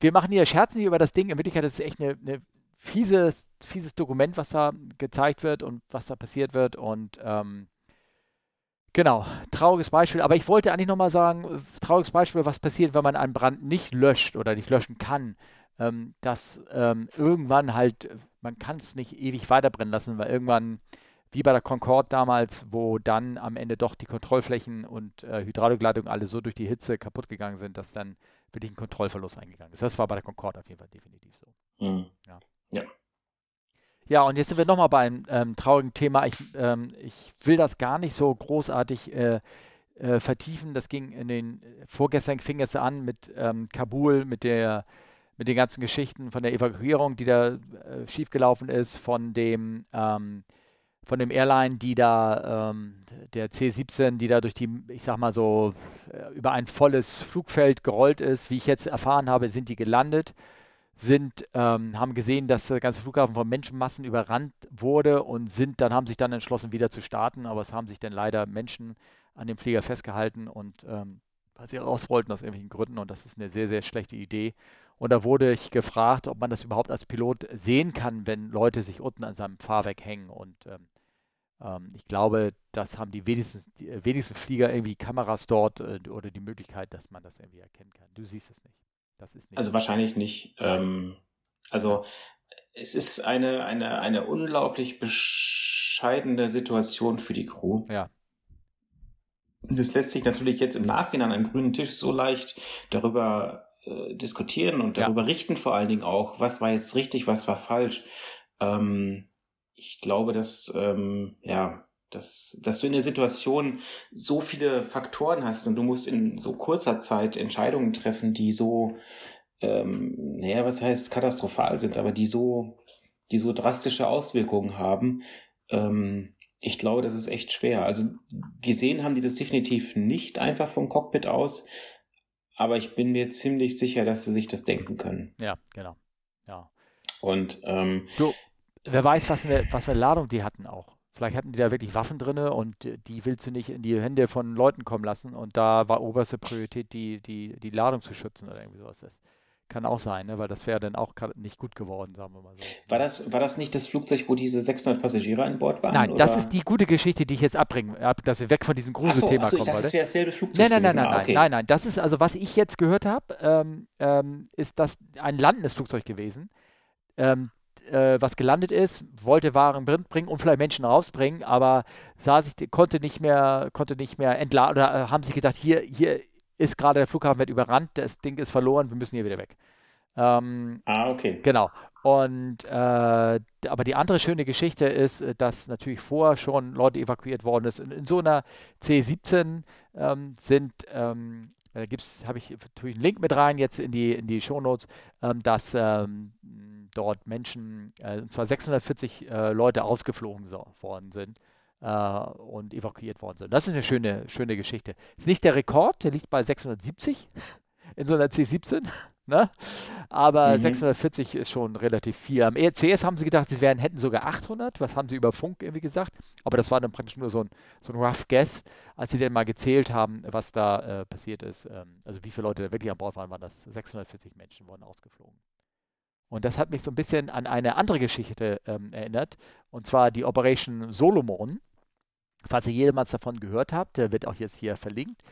wir machen hier Scherzen hier über das Ding. In Wirklichkeit ist es echt eine, eine fieses, fieses Dokument, was da gezeigt wird und was da passiert wird. Und ähm, Genau, trauriges Beispiel. Aber ich wollte eigentlich nochmal sagen, trauriges Beispiel, was passiert, wenn man einen Brand nicht löscht oder nicht löschen kann. Ähm, dass ähm, irgendwann halt, man kann es nicht ewig weiterbrennen lassen, weil irgendwann, wie bei der Concorde damals, wo dann am Ende doch die Kontrollflächen und äh, Hydraulikleitung alle so durch die Hitze kaputt gegangen sind, dass dann wirklich ein Kontrollverlust eingegangen ist. Das war bei der Concorde auf jeden Fall definitiv so. Mhm. Ja. ja. Ja, und jetzt sind wir nochmal bei einem ähm, traurigen Thema. Ich, ähm, ich will das gar nicht so großartig äh, äh, vertiefen. Das ging in den, vorgestern fing es an mit ähm, Kabul, mit der, mit den ganzen Geschichten von der Evakuierung, die da äh, schiefgelaufen ist, von dem, ähm, von dem Airline, die da, ähm, der C-17, die da durch die, ich sag mal so, äh, über ein volles Flugfeld gerollt ist. Wie ich jetzt erfahren habe, sind die gelandet sind, ähm, haben gesehen, dass der ganze Flughafen von Menschenmassen überrannt wurde und sind, dann haben sich dann entschlossen, wieder zu starten, aber es haben sich dann leider Menschen an dem Flieger festgehalten und ähm, weil sie raus wollten aus irgendwelchen Gründen und das ist eine sehr, sehr schlechte Idee. Und da wurde ich gefragt, ob man das überhaupt als Pilot sehen kann, wenn Leute sich unten an seinem Fahrwerk hängen und ähm, ähm ich glaube, das haben die wenigsten, die wenigsten Flieger irgendwie Kameras dort äh, oder die Möglichkeit, dass man das irgendwie erkennen kann. Du siehst es nicht. Das ist nicht. Also wahrscheinlich nicht. Ähm, also es ist eine, eine, eine unglaublich bescheidene Situation für die Crew. Ja. Das lässt sich natürlich jetzt im Nachhinein am grünen Tisch so leicht darüber äh, diskutieren und darüber ja. richten vor allen Dingen auch, was war jetzt richtig, was war falsch. Ähm, ich glaube, dass ähm, ja dass, dass du in der Situation so viele Faktoren hast und du musst in so kurzer Zeit Entscheidungen treffen, die so, ähm, naja, was heißt katastrophal sind, aber die so, die so drastische Auswirkungen haben. Ähm, ich glaube, das ist echt schwer. Also gesehen haben die das definitiv nicht einfach vom Cockpit aus, aber ich bin mir ziemlich sicher, dass sie sich das denken können. Ja, genau. Ja. Und ähm, du, wer weiß, was für, was für eine Ladung die hatten auch. Vielleicht hatten die da wirklich Waffen drin und die willst du nicht in die Hände von Leuten kommen lassen. Und da war oberste Priorität, die, die, die Ladung zu schützen oder irgendwie sowas. Das kann auch sein, ne? weil das wäre dann auch nicht gut geworden, sagen wir mal so. War das, war das nicht das Flugzeug, wo diese 600 Passagiere an Bord waren? Nein, oder? das ist die gute Geschichte, die ich jetzt abbringen, dass wir weg von diesem Gruselthema so, kommen. Dachte, das wäre dasselbe Flugzeug. Nein, nein, nein, nein, ah, okay. nein, nein, Das ist also, was ich jetzt gehört habe, ähm, ähm, ist das ein landendes Flugzeug gewesen. Ähm, äh, was gelandet ist, wollte Waren bringen und vielleicht Menschen rausbringen, aber sah sich, konnte nicht mehr, konnte nicht mehr entladen oder äh, haben sich gedacht, hier, hier ist gerade der Flughafen wird überrannt, das Ding ist verloren, wir müssen hier wieder weg. Ähm, ah, okay. Genau. Und äh, aber die andere schöne Geschichte ist, äh, dass natürlich vorher schon Leute evakuiert worden sind. In, in so einer C-17 ähm, sind ähm, da gibt's, habe ich natürlich einen Link mit rein jetzt in die, in die Shownotes, ähm, dass ähm, dort Menschen, äh, und zwar 640 äh, Leute ausgeflogen so, worden sind äh, und evakuiert worden sind. Das ist eine schöne, schöne Geschichte. Ist nicht der Rekord, der liegt bei 670 in so einer C17. Ne? Aber mhm. 640 ist schon relativ viel. Am ECS haben sie gedacht, sie wären, hätten sogar 800. Was haben sie über Funk irgendwie gesagt? Aber das war dann praktisch nur so ein, so ein Rough Guess, als sie dann mal gezählt haben, was da äh, passiert ist. Ähm, also wie viele Leute da wirklich an Bord waren, waren das 640 Menschen wurden ausgeflogen. Und das hat mich so ein bisschen an eine andere Geschichte ähm, erinnert, und zwar die Operation Solomon. Falls ihr jemals davon gehört habt, wird auch jetzt hier verlinkt.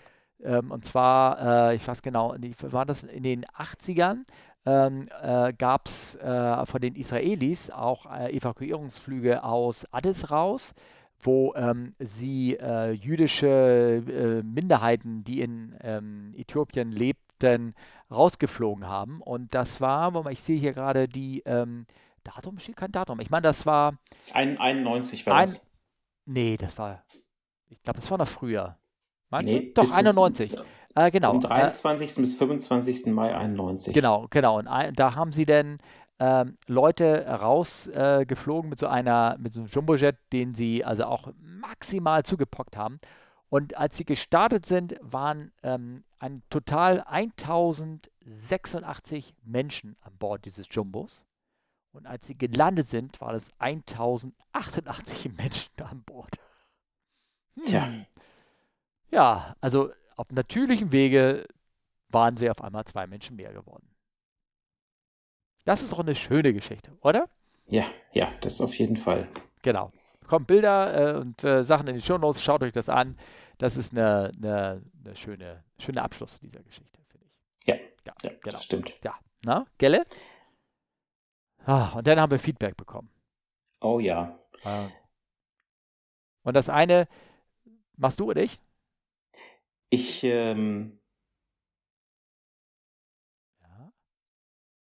Ähm, und zwar, äh, ich weiß genau, war das in den 80ern, ähm, äh, gab es äh, von den Israelis auch äh, Evakuierungsflüge aus Addis raus, wo ähm, sie äh, jüdische äh, Minderheiten, die in ähm, Äthiopien lebten, rausgeflogen haben. Und das war, ich sehe hier gerade die, ähm, Datum steht kein Datum. Ich meine, das war. Ein, 91 war ein, das. Nee, das war. Ich glaube, das war noch früher. Meinst nee, du? Doch, 91. Äh, genau. Vom 23. Äh, bis 25. Mai 91. Genau, genau. Und ein, da haben sie dann ähm, Leute rausgeflogen äh, mit so einer, mit so einem Jumbojet, den sie also auch maximal zugepockt haben. Und als sie gestartet sind, waren ähm, ein total 1086 Menschen an Bord dieses Jumbos. Und als sie gelandet sind, waren es 1088 [LAUGHS] Menschen an Bord. Hm. Tja. Ja, also auf natürlichem Wege waren sie auf einmal zwei Menschen mehr geworden. Das ist doch eine schöne Geschichte, oder? Ja, ja, das auf jeden Fall. Genau. Kommt Bilder äh, und äh, Sachen in die Show Notes, schaut euch das an. Das ist eine, eine, eine schöne, schöne Abschluss dieser Geschichte, finde ich. Ja, ja, ja genau. das stimmt. Ja, na, Gelle? Ah, und dann haben wir Feedback bekommen. Oh ja. Ah. Und das eine, machst du oder ich? Ich, ähm,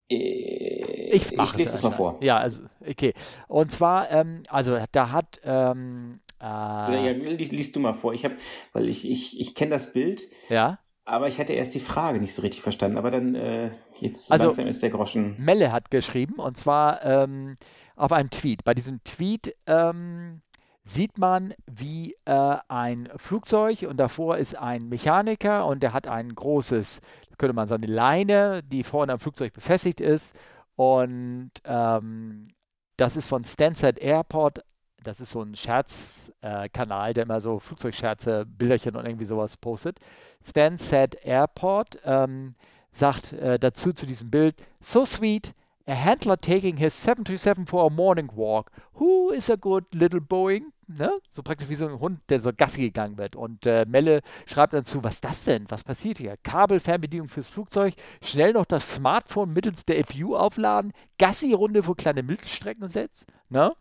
äh, ich, ich lese es mal vor. Ja, also, okay. Und zwar, ähm, also da hat. Ähm, äh, ja, liest, liest, du mal vor. Ich habe, weil ich, ich, ich kenne das Bild. Ja. Aber ich hatte erst die Frage nicht so richtig verstanden. Aber dann, äh, jetzt also, langsam ist der Groschen. Melle hat geschrieben, und zwar ähm, auf einem Tweet. Bei diesem Tweet ähm, sieht man, wie äh, ein Flugzeug und davor ist ein Mechaniker und der hat ein großes, könnte man sagen, eine Leine, die vorne am Flugzeug befestigt ist. Und ähm, das ist von Stansted Airport. Das ist so ein Scherzkanal, äh, der immer so Flugzeugscherze, Bilderchen und irgendwie sowas postet. Stansted Airport ähm, sagt äh, dazu zu diesem Bild: So sweet, a handler taking his 737 for a morning walk. Who is a good little Boeing? Ne? So praktisch wie so ein Hund, der so Gassi gegangen wird. Und äh, Melle schreibt dazu, was ist das denn? Was passiert hier? Kabelfernbedienung fürs Flugzeug, schnell noch das Smartphone mittels der FPU aufladen, Gassi-Runde für kleine Mittelstreckensets. Ne?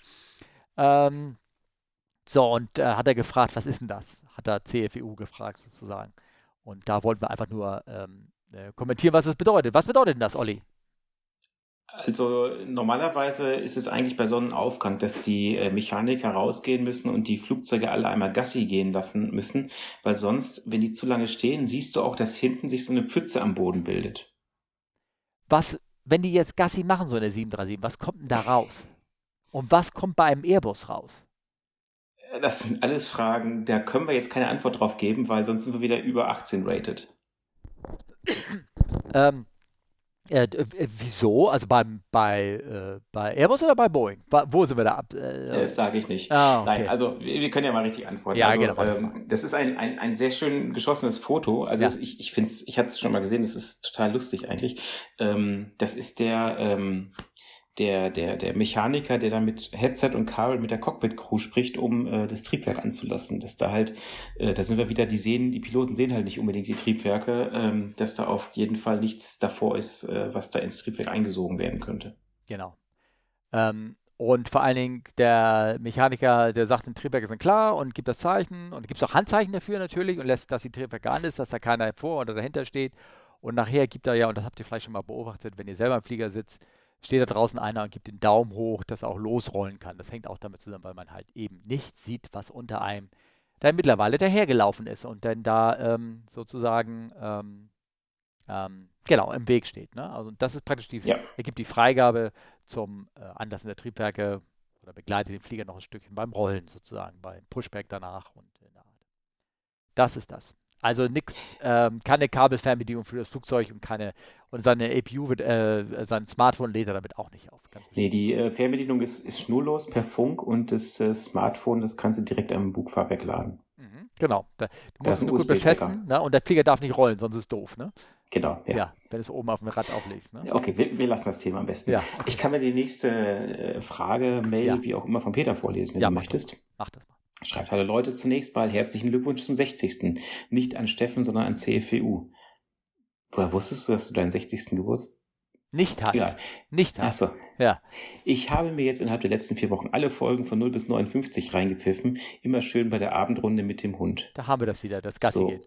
Ähm, so, und äh, hat er gefragt, was ist denn das? Hat er CFEU gefragt sozusagen. Und da wollten wir einfach nur ähm, äh, kommentieren, was das bedeutet. Was bedeutet denn das, Olli? Also normalerweise ist es eigentlich bei Sonnenaufgang, dass die äh, Mechaniker rausgehen müssen und die Flugzeuge alle einmal Gassi gehen lassen müssen, weil sonst, wenn die zu lange stehen, siehst du auch, dass hinten sich so eine Pfütze am Boden bildet. Was, wenn die jetzt Gassi machen, so eine 737, was kommt denn da raus? Und was kommt bei einem Airbus raus? Das sind alles Fragen, da können wir jetzt keine Antwort drauf geben, weil sonst sind wir wieder über 18 rated. ähm, äh, äh, wieso? Also beim, bei, äh, bei Airbus oder bei Boeing? Wo sind wir da ab? Äh, das sage ich nicht. Ah, okay. Nein, also wir, wir, können ja mal richtig antworten. Ja, also, genau. Ähm, das ist ein, ein, ein sehr schön geschossenes Foto. Also ja. das, ich, ich finde es, ich hatte es schon mal gesehen, das ist total lustig eigentlich. Ähm, das ist der, ähm, der, der, der Mechaniker, der da mit Headset und Kabel mit der Cockpit-Crew spricht, um äh, das Triebwerk anzulassen. Dass da halt, äh, da sind wir wieder, die sehen, die Piloten sehen halt nicht unbedingt die Triebwerke, ähm, dass da auf jeden Fall nichts davor ist, äh, was da ins Triebwerk eingesogen werden könnte. Genau. Ähm, und vor allen Dingen der Mechaniker, der sagt, die Triebwerke sind klar und gibt das Zeichen und gibt es auch Handzeichen dafür natürlich und lässt, dass die Triebwerke an ist, dass da keiner vor oder dahinter steht. Und nachher gibt er ja, und das habt ihr vielleicht schon mal beobachtet, wenn ihr selber im Flieger sitzt, steht da draußen einer und gibt den Daumen hoch, dass er auch losrollen kann. Das hängt auch damit zusammen, weil man halt eben nicht sieht, was unter einem dann mittlerweile dahergelaufen ist und dann da ähm, sozusagen ähm, ähm, genau im Weg steht. Ne? Also das ist praktisch die, Ja. er gibt die Freigabe zum äh, Anlassen der Triebwerke oder begleitet den Flieger noch ein Stückchen beim Rollen sozusagen, beim Pushback danach und in der Art. Das ist das. Also nichts, ähm, keine Kabelfernbedienung für das Flugzeug und keine und seine APU wird, äh, sein Smartphone lädt er damit auch nicht auf. Nee, die äh, Fernbedienung ist, ist schnurlos per Funk und das äh, Smartphone, das kannst du direkt am Bugfahrwerk laden. Mhm, Genau. Da, du musst nur gut befestigen ne? und der Flieger darf nicht rollen, sonst ist es doof. Ne? Genau, ja. Ja. wenn du es oben auf dem Rad auflegst. Ne? Okay, wir, wir lassen das Thema am besten. Ja. Ich kann mir die nächste äh, Frage, Mail, Ja. wie auch immer, von Peter vorlesen, wenn Ja, du mach möchtest. Mach das mal. Schreibt, hallo Leute, zunächst mal herzlichen Glückwunsch zum 60. Nicht an Steffen, sondern an CFWU. Woher wusstest du, dass du deinen 60. Geburtstag... Nicht hast. Ja. Nicht hast. Achso. Ja. Ich habe mir jetzt innerhalb der letzten vier Wochen alle Folgen von 0 bis 59 reingepfiffen. Immer schön bei der Abendrunde mit dem Hund. Da haben wir das wieder, das Gassi So. geht.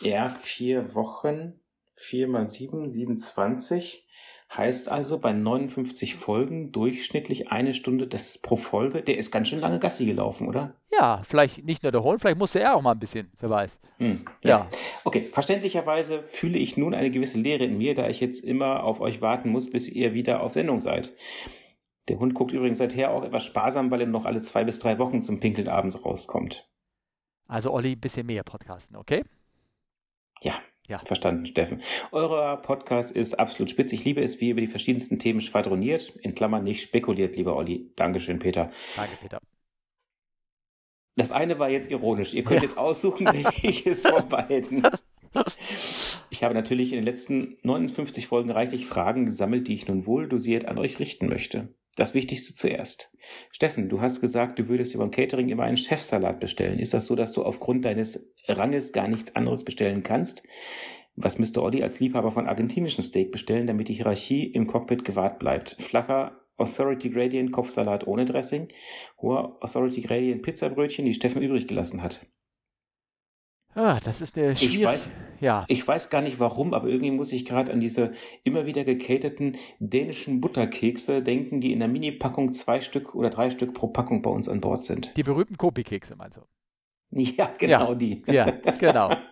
Ja, vier Wochen, vier mal sieben, 27. Heißt also bei 59 Folgen durchschnittlich eine Stunde das ist pro Folge. Der ist ganz schön lange Gassi gelaufen, oder? Ja, vielleicht nicht nur der Hund, vielleicht musste er auch mal ein bisschen, wer weiß. Hm, Ja. Okay, verständlicherweise fühle ich nun eine gewisse Leere in mir, da ich jetzt immer auf euch warten muss, bis ihr wieder auf Sendung seid. Der Hund guckt übrigens seither auch etwas sparsam, weil er noch alle zwei bis drei Wochen zum Pinkeln abends rauskommt. Also Olli, ein bisschen mehr podcasten, okay? Ja, Ja. verstanden, Steffen. Euer Podcast ist absolut spitz. Ich liebe es, wie ihr über die verschiedensten Themen schwadroniert. In Klammern nicht spekuliert, lieber Olli. Dankeschön, Peter. Danke, Peter. Das eine war jetzt ironisch. Ihr könnt Ja. jetzt aussuchen, [LAUGHS] welches von beiden. Ich habe natürlich in den letzten 59 Folgen reichlich Fragen gesammelt, die ich nun wohl dosiert an euch richten möchte. Das Wichtigste zuerst. Steffen, du hast gesagt, du würdest dir beim Catering immer einen Chefsalat bestellen. Ist das so, dass du aufgrund deines Ranges gar nichts anderes bestellen kannst? Was müsste Olli als Liebhaber von argentinischen Steak bestellen, damit die Hierarchie im Cockpit gewahrt bleibt? Flacher Authority Gradient Kopfsalat ohne Dressing, hoher Authority Gradient Pizzabrötchen, die Steffen übrig gelassen hat. Ah, das ist eine Ich schwierige. weiß, Ja, ich weiß gar nicht warum, aber irgendwie muss ich gerade an diese immer wieder gecaterten dänischen Butterkekse denken, die in der Mini-Packung zwei Stück oder drei Stück pro Packung bei uns an Bord sind. die berühmten Kopi-Kekse meinst du? [LAUGHS] Ja, genau die. Ja, genau. [LAUGHS]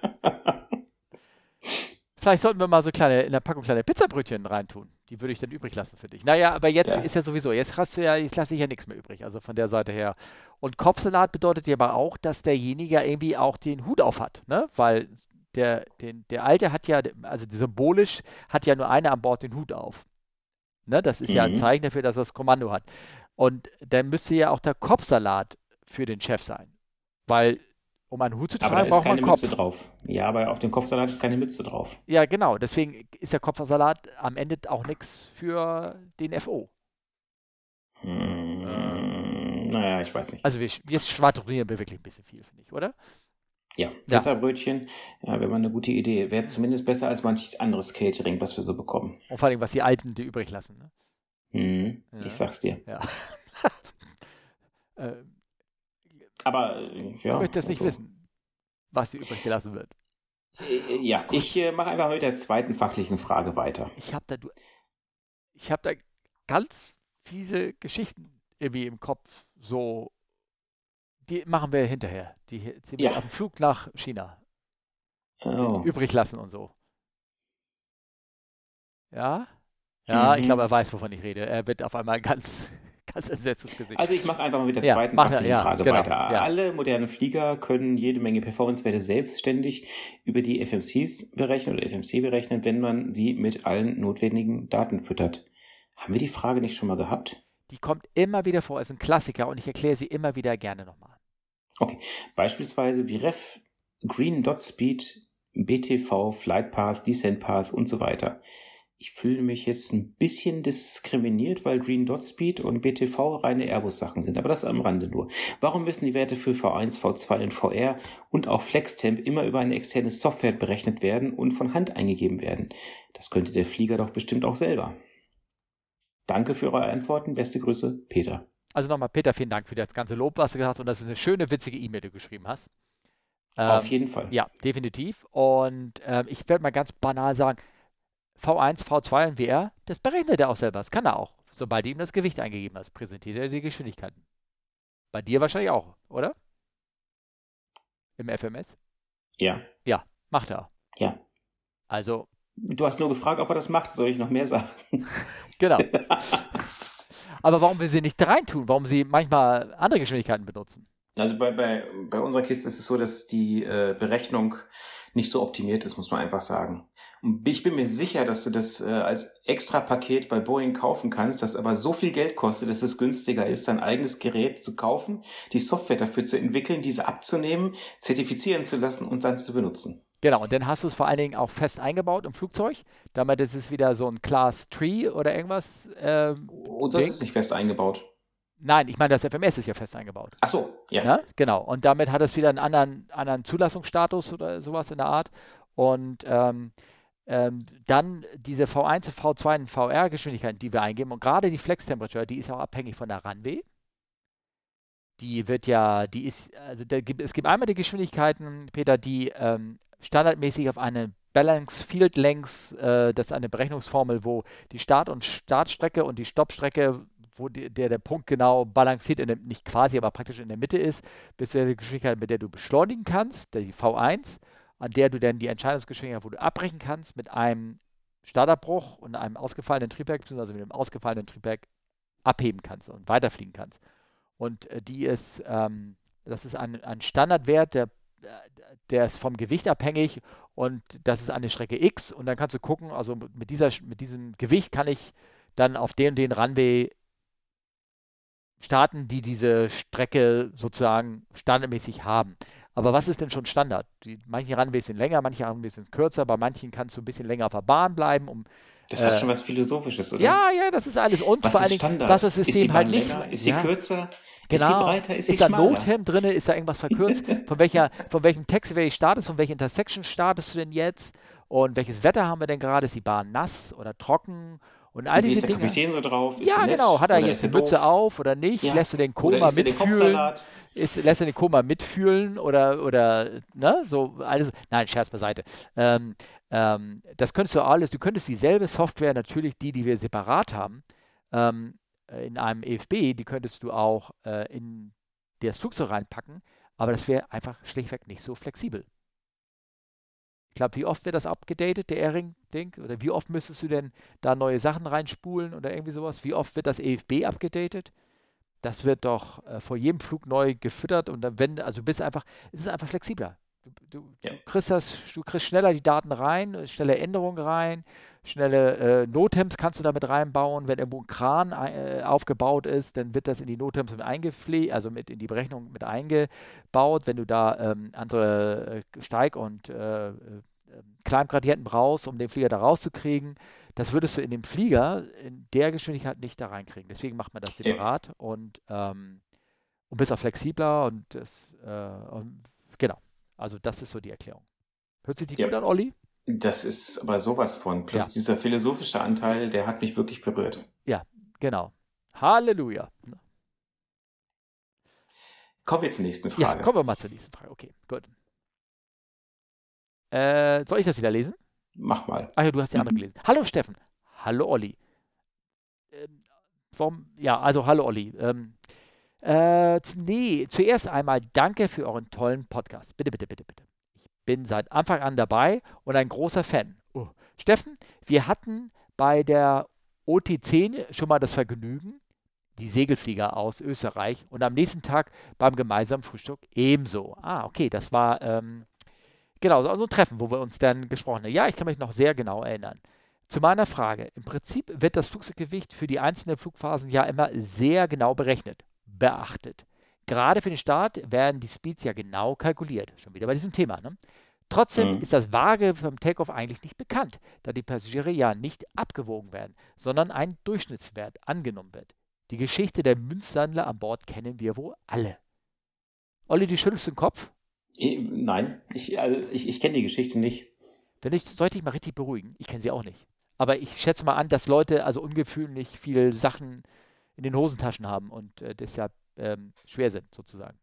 Vielleicht sollten wir mal so kleine, in der Packung kleine Pizzabrötchen reintun. Die würde ich dann übrig lassen für dich. Naja, aber jetzt Ja. ist ja sowieso, jetzt hast du ja, jetzt lasse ich ja nichts mehr übrig. Also von der Seite her. Und Kopfsalat bedeutet ja aber auch, dass derjenige ja irgendwie auch den Hut auf hat, ne? Weil der, den, der Alte hat ja, also symbolisch hat ja nur einer an Bord den Hut auf. Ne? Das ist ja ein Mhm. Zeichen dafür, dass er das Kommando hat. Und dann müsste ja auch der Kopfsalat für den Chef sein. Weil, um einen Hut zu Aber da tragen, ist braucht man Kopf. Mütze drauf. Ja, aber auf dem Kopfsalat ist keine Mütze drauf. Ja, genau. Deswegen ist der Kopfsalat am Ende auch nichts für den FO. Hm, naja, ich weiß nicht. Also wir, jetzt schwadronieren wir wirklich ein bisschen viel, finde ich, oder? Ja, Pizzabrötchen, ja, wäre mal eine gute Idee. Wäre zumindest besser als manches anderes Catering, was wir so bekommen. Und vor allem, was die Alten die übrig lassen. Ne? Hm, Ja. Ich sag's dir. Ja. [LAUGHS] äh, Aber äh, ich ja. möchte das nicht also- wissen, was hier übrig gelassen wird. Äh, Ja, ich äh, mache einfach mit der zweiten fachlichen Frage weiter. Ich habe da, du, ich habe da ganz fiese Geschichten irgendwie im Kopf. So, die machen wir hinterher. Die ziehen wir Ja. auf dem Flug nach China. Oh. übrig lassen und so. Ja? Ja, ich Mhm. glaube, er weiß, wovon ich rede. Er wird auf einmal ganz, ganz entsetztes Gesicht. Also ich mache einfach mal mit der Ja, zweiten ja, Frage genau, weiter. ja. Alle modernen Flieger können jede Menge Performance-Werte selbstständig über die FMCs berechnen oder FMC berechnen, wenn man sie mit allen notwendigen Daten füttert. Haben wir die Frage nicht schon mal gehabt? die kommt immer wieder vor, ist ein Klassiker und ich erkläre sie immer wieder gerne nochmal. Beispielsweise wie Ref, Green Dot Speed, BTV, Flight Pass, Descent Pass und so weiter. Ich fühle mich jetzt ein bisschen diskriminiert, weil Green Dot Speed und BTV reine Airbus-Sachen sind, aber das am Rande nur. Warum müssen die Werte für V1, V2 und VR und auch FlexTemp immer über eine externe Software berechnet werden und von Hand eingegeben werden? Das könnte der Flieger doch bestimmt auch selber. Danke für eure Antworten. Beste Grüße, Peter. Also nochmal, Peter, vielen Dank für das ganze Lob, was du gesagt hast und das ist eine schöne, witzige E-Mail, die du geschrieben hast. Auf Ähm, jeden Fall. Ja, definitiv. Und ähm, ich werde mal ganz banal sagen, V1, V2 und VR, das berechnet er auch selber. Das kann er auch. Sobald du ihm das Gewicht eingegeben hast, präsentiert er die Geschwindigkeiten. Bei dir wahrscheinlich auch, oder? im FMS? Ja. Ja, macht er. Ja. Also. Du hast nur gefragt, ob er das macht. Soll ich noch mehr sagen? [LAUGHS] Genau. [LAUGHS] Aber warum wir sie nicht reintun? Warum sie manchmal andere Geschwindigkeiten benutzen? Also bei, bei, bei unserer Kiste ist es so, dass die äh, Berechnung nicht so optimiert ist, muss man einfach sagen. Und ich bin mir sicher, dass du das äh, als extra Paket bei Boeing kaufen kannst, das aber so viel Geld kostet, dass es günstiger ist, dein eigenes Gerät zu kaufen, die Software dafür zu entwickeln, diese abzunehmen, zertifizieren zu lassen und dann zu benutzen. Genau, und dann hast du es vor allen Dingen auch fest eingebaut im Flugzeug. Damit ist es wieder so ein Class Tree oder irgendwas. Ähm, und das Ding. ist nicht fest eingebaut. Nein, ich meine, das FMS ist ja fest eingebaut. Ach so, ja. ja. Genau. Und damit hat es wieder einen anderen, anderen Zulassungsstatus oder sowas in der Art. Und ähm, ähm, dann diese V1, V2 und VR-Geschwindigkeiten, die wir eingeben. Und gerade die Flex-Temperature, die ist auch abhängig von der Runway. Die wird ja, die ist, also gibt, es gibt einmal die Geschwindigkeiten, Peter, die ähm, standardmäßig auf eine Balance Field Lengths, äh, das ist eine Berechnungsformel, wo die Start- und Startstrecke und die Stoppstrecke wo die, der, der Punkt genau balanciert, der, nicht quasi, aber praktisch in der Mitte ist, bis zu der Geschwindigkeit, mit der du beschleunigen kannst, die V1, an der du dann die Entscheidungsgeschwindigkeit, wo du abbrechen kannst, mit einem Starterbruch und einem ausgefallenen Triebwerk, beziehungsweise mit einem ausgefallenen Triebwerk abheben kannst und weiterfliegen kannst. Und äh, die ist, ähm, das ist ein, ein Standardwert, der, der ist vom Gewicht abhängig und das ist eine Strecke X und dann kannst du gucken, also mit, dieser, mit diesem Gewicht kann ich dann auf den und den Runway Staaten, die diese Strecke sozusagen standardmäßig haben. Aber was ist denn schon Standard? Die, manche Runways sind länger, manche Runways sind kürzer, bei manchen kannst du ein bisschen länger auf der Bahn bleiben, um das hat äh, schon was Philosophisches, oder? Ja, ja, das ist alles. Und was vor allem, Standard? was das System halt nicht. Länger? Ist sie ja. kürzer? Genau. Ist sie breiter? Ist, ist da Nothemd drin? Ist da irgendwas verkürzt? [LAUGHS] von, welcher, von welchem Text welche startest? Von welcher Intersection startest du denn jetzt? Und welches Wetter haben wir denn gerade? Ist die Bahn nass oder trocken? Und all diese ist der Dinge. Kapitän so drauf? Ist ja, genau. Hat er jetzt die Mütze auf oder nicht? Ja. Lässt du den Koma mitfühlen? Ist, lässt er den Koma mitfühlen oder, oder, ne, so alles. Nein, Scherz beiseite. Ähm, ähm, das könntest du alles, du könntest dieselbe Software, natürlich die, die wir separat haben, ähm, in einem EFB, die könntest du auch äh, in das Flugzeug reinpacken, aber das wäre einfach schlichtweg nicht so flexibel. Ich glaube, wie oft wird das abgedatet, der Airing-Ding? Oder wie oft müsstest du denn da neue Sachen reinspulen oder irgendwie sowas? Wie oft wird das EFB abgedatet? Das wird doch äh, vor jedem Flug neu gefüttert und dann, wenn, also bist einfach, es ist einfach flexibler. Du, du, ja. du, kriegst das, du kriegst schneller die Daten rein, schnelle Änderungen rein, schnelle äh, Notems kannst du damit reinbauen. Wenn irgendwo ein Kran äh, aufgebaut ist, dann wird das in die Notems mit eingepflegt, also mit in die Berechnung mit eingebaut. Wenn du da ähm, andere äh, Steig- und äh, äh Climbgradienten brauchst, um den Flieger da rauszukriegen, das würdest du in dem Flieger in der Geschwindigkeit nicht da reinkriegen. Deswegen macht man das separat ja. und, ähm, und bist auch flexibler und, das, äh, und. Also das ist so die Erklärung. Hört sich die ja. gut an, Olli? Das ist aber sowas von. Plus ja. dieser philosophische Anteil, der hat mich wirklich berührt. Ja, genau. Halleluja. Kommen wir zur nächsten Frage. Ja, kommen wir mal zur nächsten Frage. Okay, gut. Äh, soll ich das wieder lesen? Mach mal. Ach ja, du hast die andere gelesen. Hallo Steffen. Hallo Olli. Ähm, warum? Ja, also hallo Olli. Ähm, äh, nee, zuerst einmal danke für euren tollen Podcast. Bitte, bitte, bitte, bitte. Ich bin seit Anfang an dabei und ein großer Fan. Oh. Steffen, wir hatten bei der OT10 schon mal das Vergnügen, die Segelflieger aus Österreich und am nächsten Tag beim gemeinsamen Frühstück ebenso. Ah, okay, das war ähm, genau so ein Treffen, wo wir uns dann gesprochen haben. Ja, ich kann mich noch sehr genau erinnern. Zu meiner Frage. Im Prinzip wird das Flugzeuggewicht für die einzelnen Flugphasen ja immer sehr genau berechnet beachtet. Gerade für den Start werden die Speeds ja genau kalkuliert. Schon wieder bei diesem Thema. Ne? Trotzdem mhm. ist das Waage vom Takeoff eigentlich nicht bekannt, da die Passagiere ja nicht abgewogen werden, sondern ein Durchschnittswert angenommen wird. Die Geschichte der Münzsammler an Bord kennen wir wohl alle. Olli, du schüttelst den Kopf? Nein, ich, also ich, ich kenne die Geschichte nicht. Wenn ich, sollte ich mal richtig beruhigen. Ich kenne sie auch nicht. Aber ich schätze mal an, dass Leute also ungewöhnlich viele Sachen in den Hosentaschen haben und äh, deshalb ähm, schwer sind, sozusagen.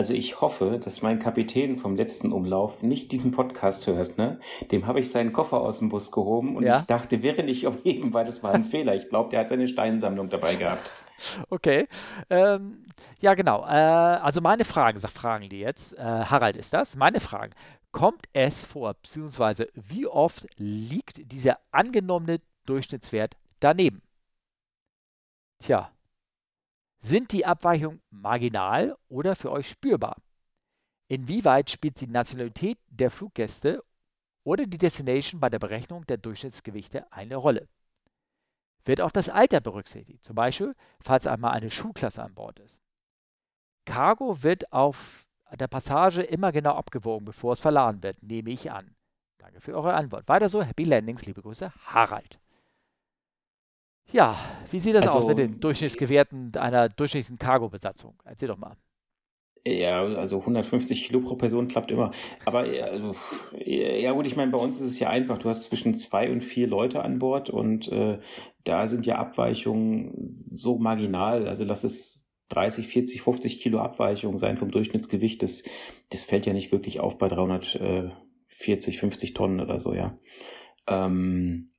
Also ich hoffe, dass mein Kapitän vom letzten Umlauf nicht diesen Podcast hört. Ne? Dem habe ich seinen Koffer aus dem Bus gehoben und ja? ich dachte, wäre nicht umheben, weil das war ein [LAUGHS] Fehler. Ich glaube, der hat seine Steinsammlung dabei gehabt. Okay. Ähm, ja, genau. Äh, also meine Fragen, fragen die jetzt. Äh, Harald ist das. Meine Fragen. Kommt es vor, beziehungsweise wie oft liegt dieser angenommene Durchschnittswert daneben? Tja, sind die Abweichungen marginal oder für euch spürbar? Inwieweit spielt die Nationalität der Fluggäste oder die Destination bei der Berechnung der Durchschnittsgewichte eine Rolle? Wird auch das Alter berücksichtigt, zum Beispiel, falls einmal eine Schulklasse an Bord ist? Cargo wird auf der Passage immer genau abgewogen, bevor es verladen wird, nehme ich an. Danke für eure Antwort. Weiter so, Happy Landings, liebe Grüße, Harald. Ja, wie sieht das also, aus mit den Durchschnittsgewerten einer durchschnittlichen Cargo-Besatzung? Erzähl doch mal. Ja, also 150 Kilo pro Person klappt immer. Aber also, ja gut, ich meine, bei uns ist es ja einfach. Du hast zwischen zwei und vier Leute an Bord und äh, da sind ja Abweichungen so marginal. Also lass es 30, 40, 50 Kilo Abweichung sein vom Durchschnittsgewicht. Das, das fällt ja nicht wirklich auf bei 340, 50 Tonnen oder so, ja. Ähm,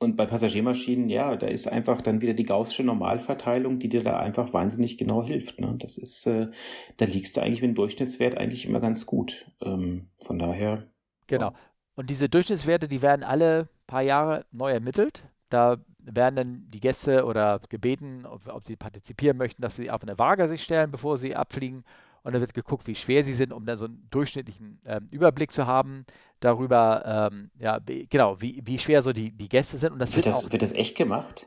und bei Passagiermaschinen, ja, da ist einfach dann wieder die gaußsche Normalverteilung, die dir da einfach wahnsinnig genau hilft. Ne? Das ist, äh, da liegst du eigentlich mit dem Durchschnittswert eigentlich immer ganz gut. Ähm, von daher. Genau. Und diese Durchschnittswerte, die werden alle paar Jahre neu ermittelt. Da werden dann die Gäste oder gebeten, ob, ob sie partizipieren möchten, dass sie auf eine Waage sich stellen, bevor sie abfliegen. Und dann wird geguckt, wie schwer sie sind, um dann so einen durchschnittlichen ähm, Überblick zu haben darüber, ähm, ja, genau, wie, wie schwer so die, die Gäste sind. Und das wird, wird das, auch, wird das echt gemacht?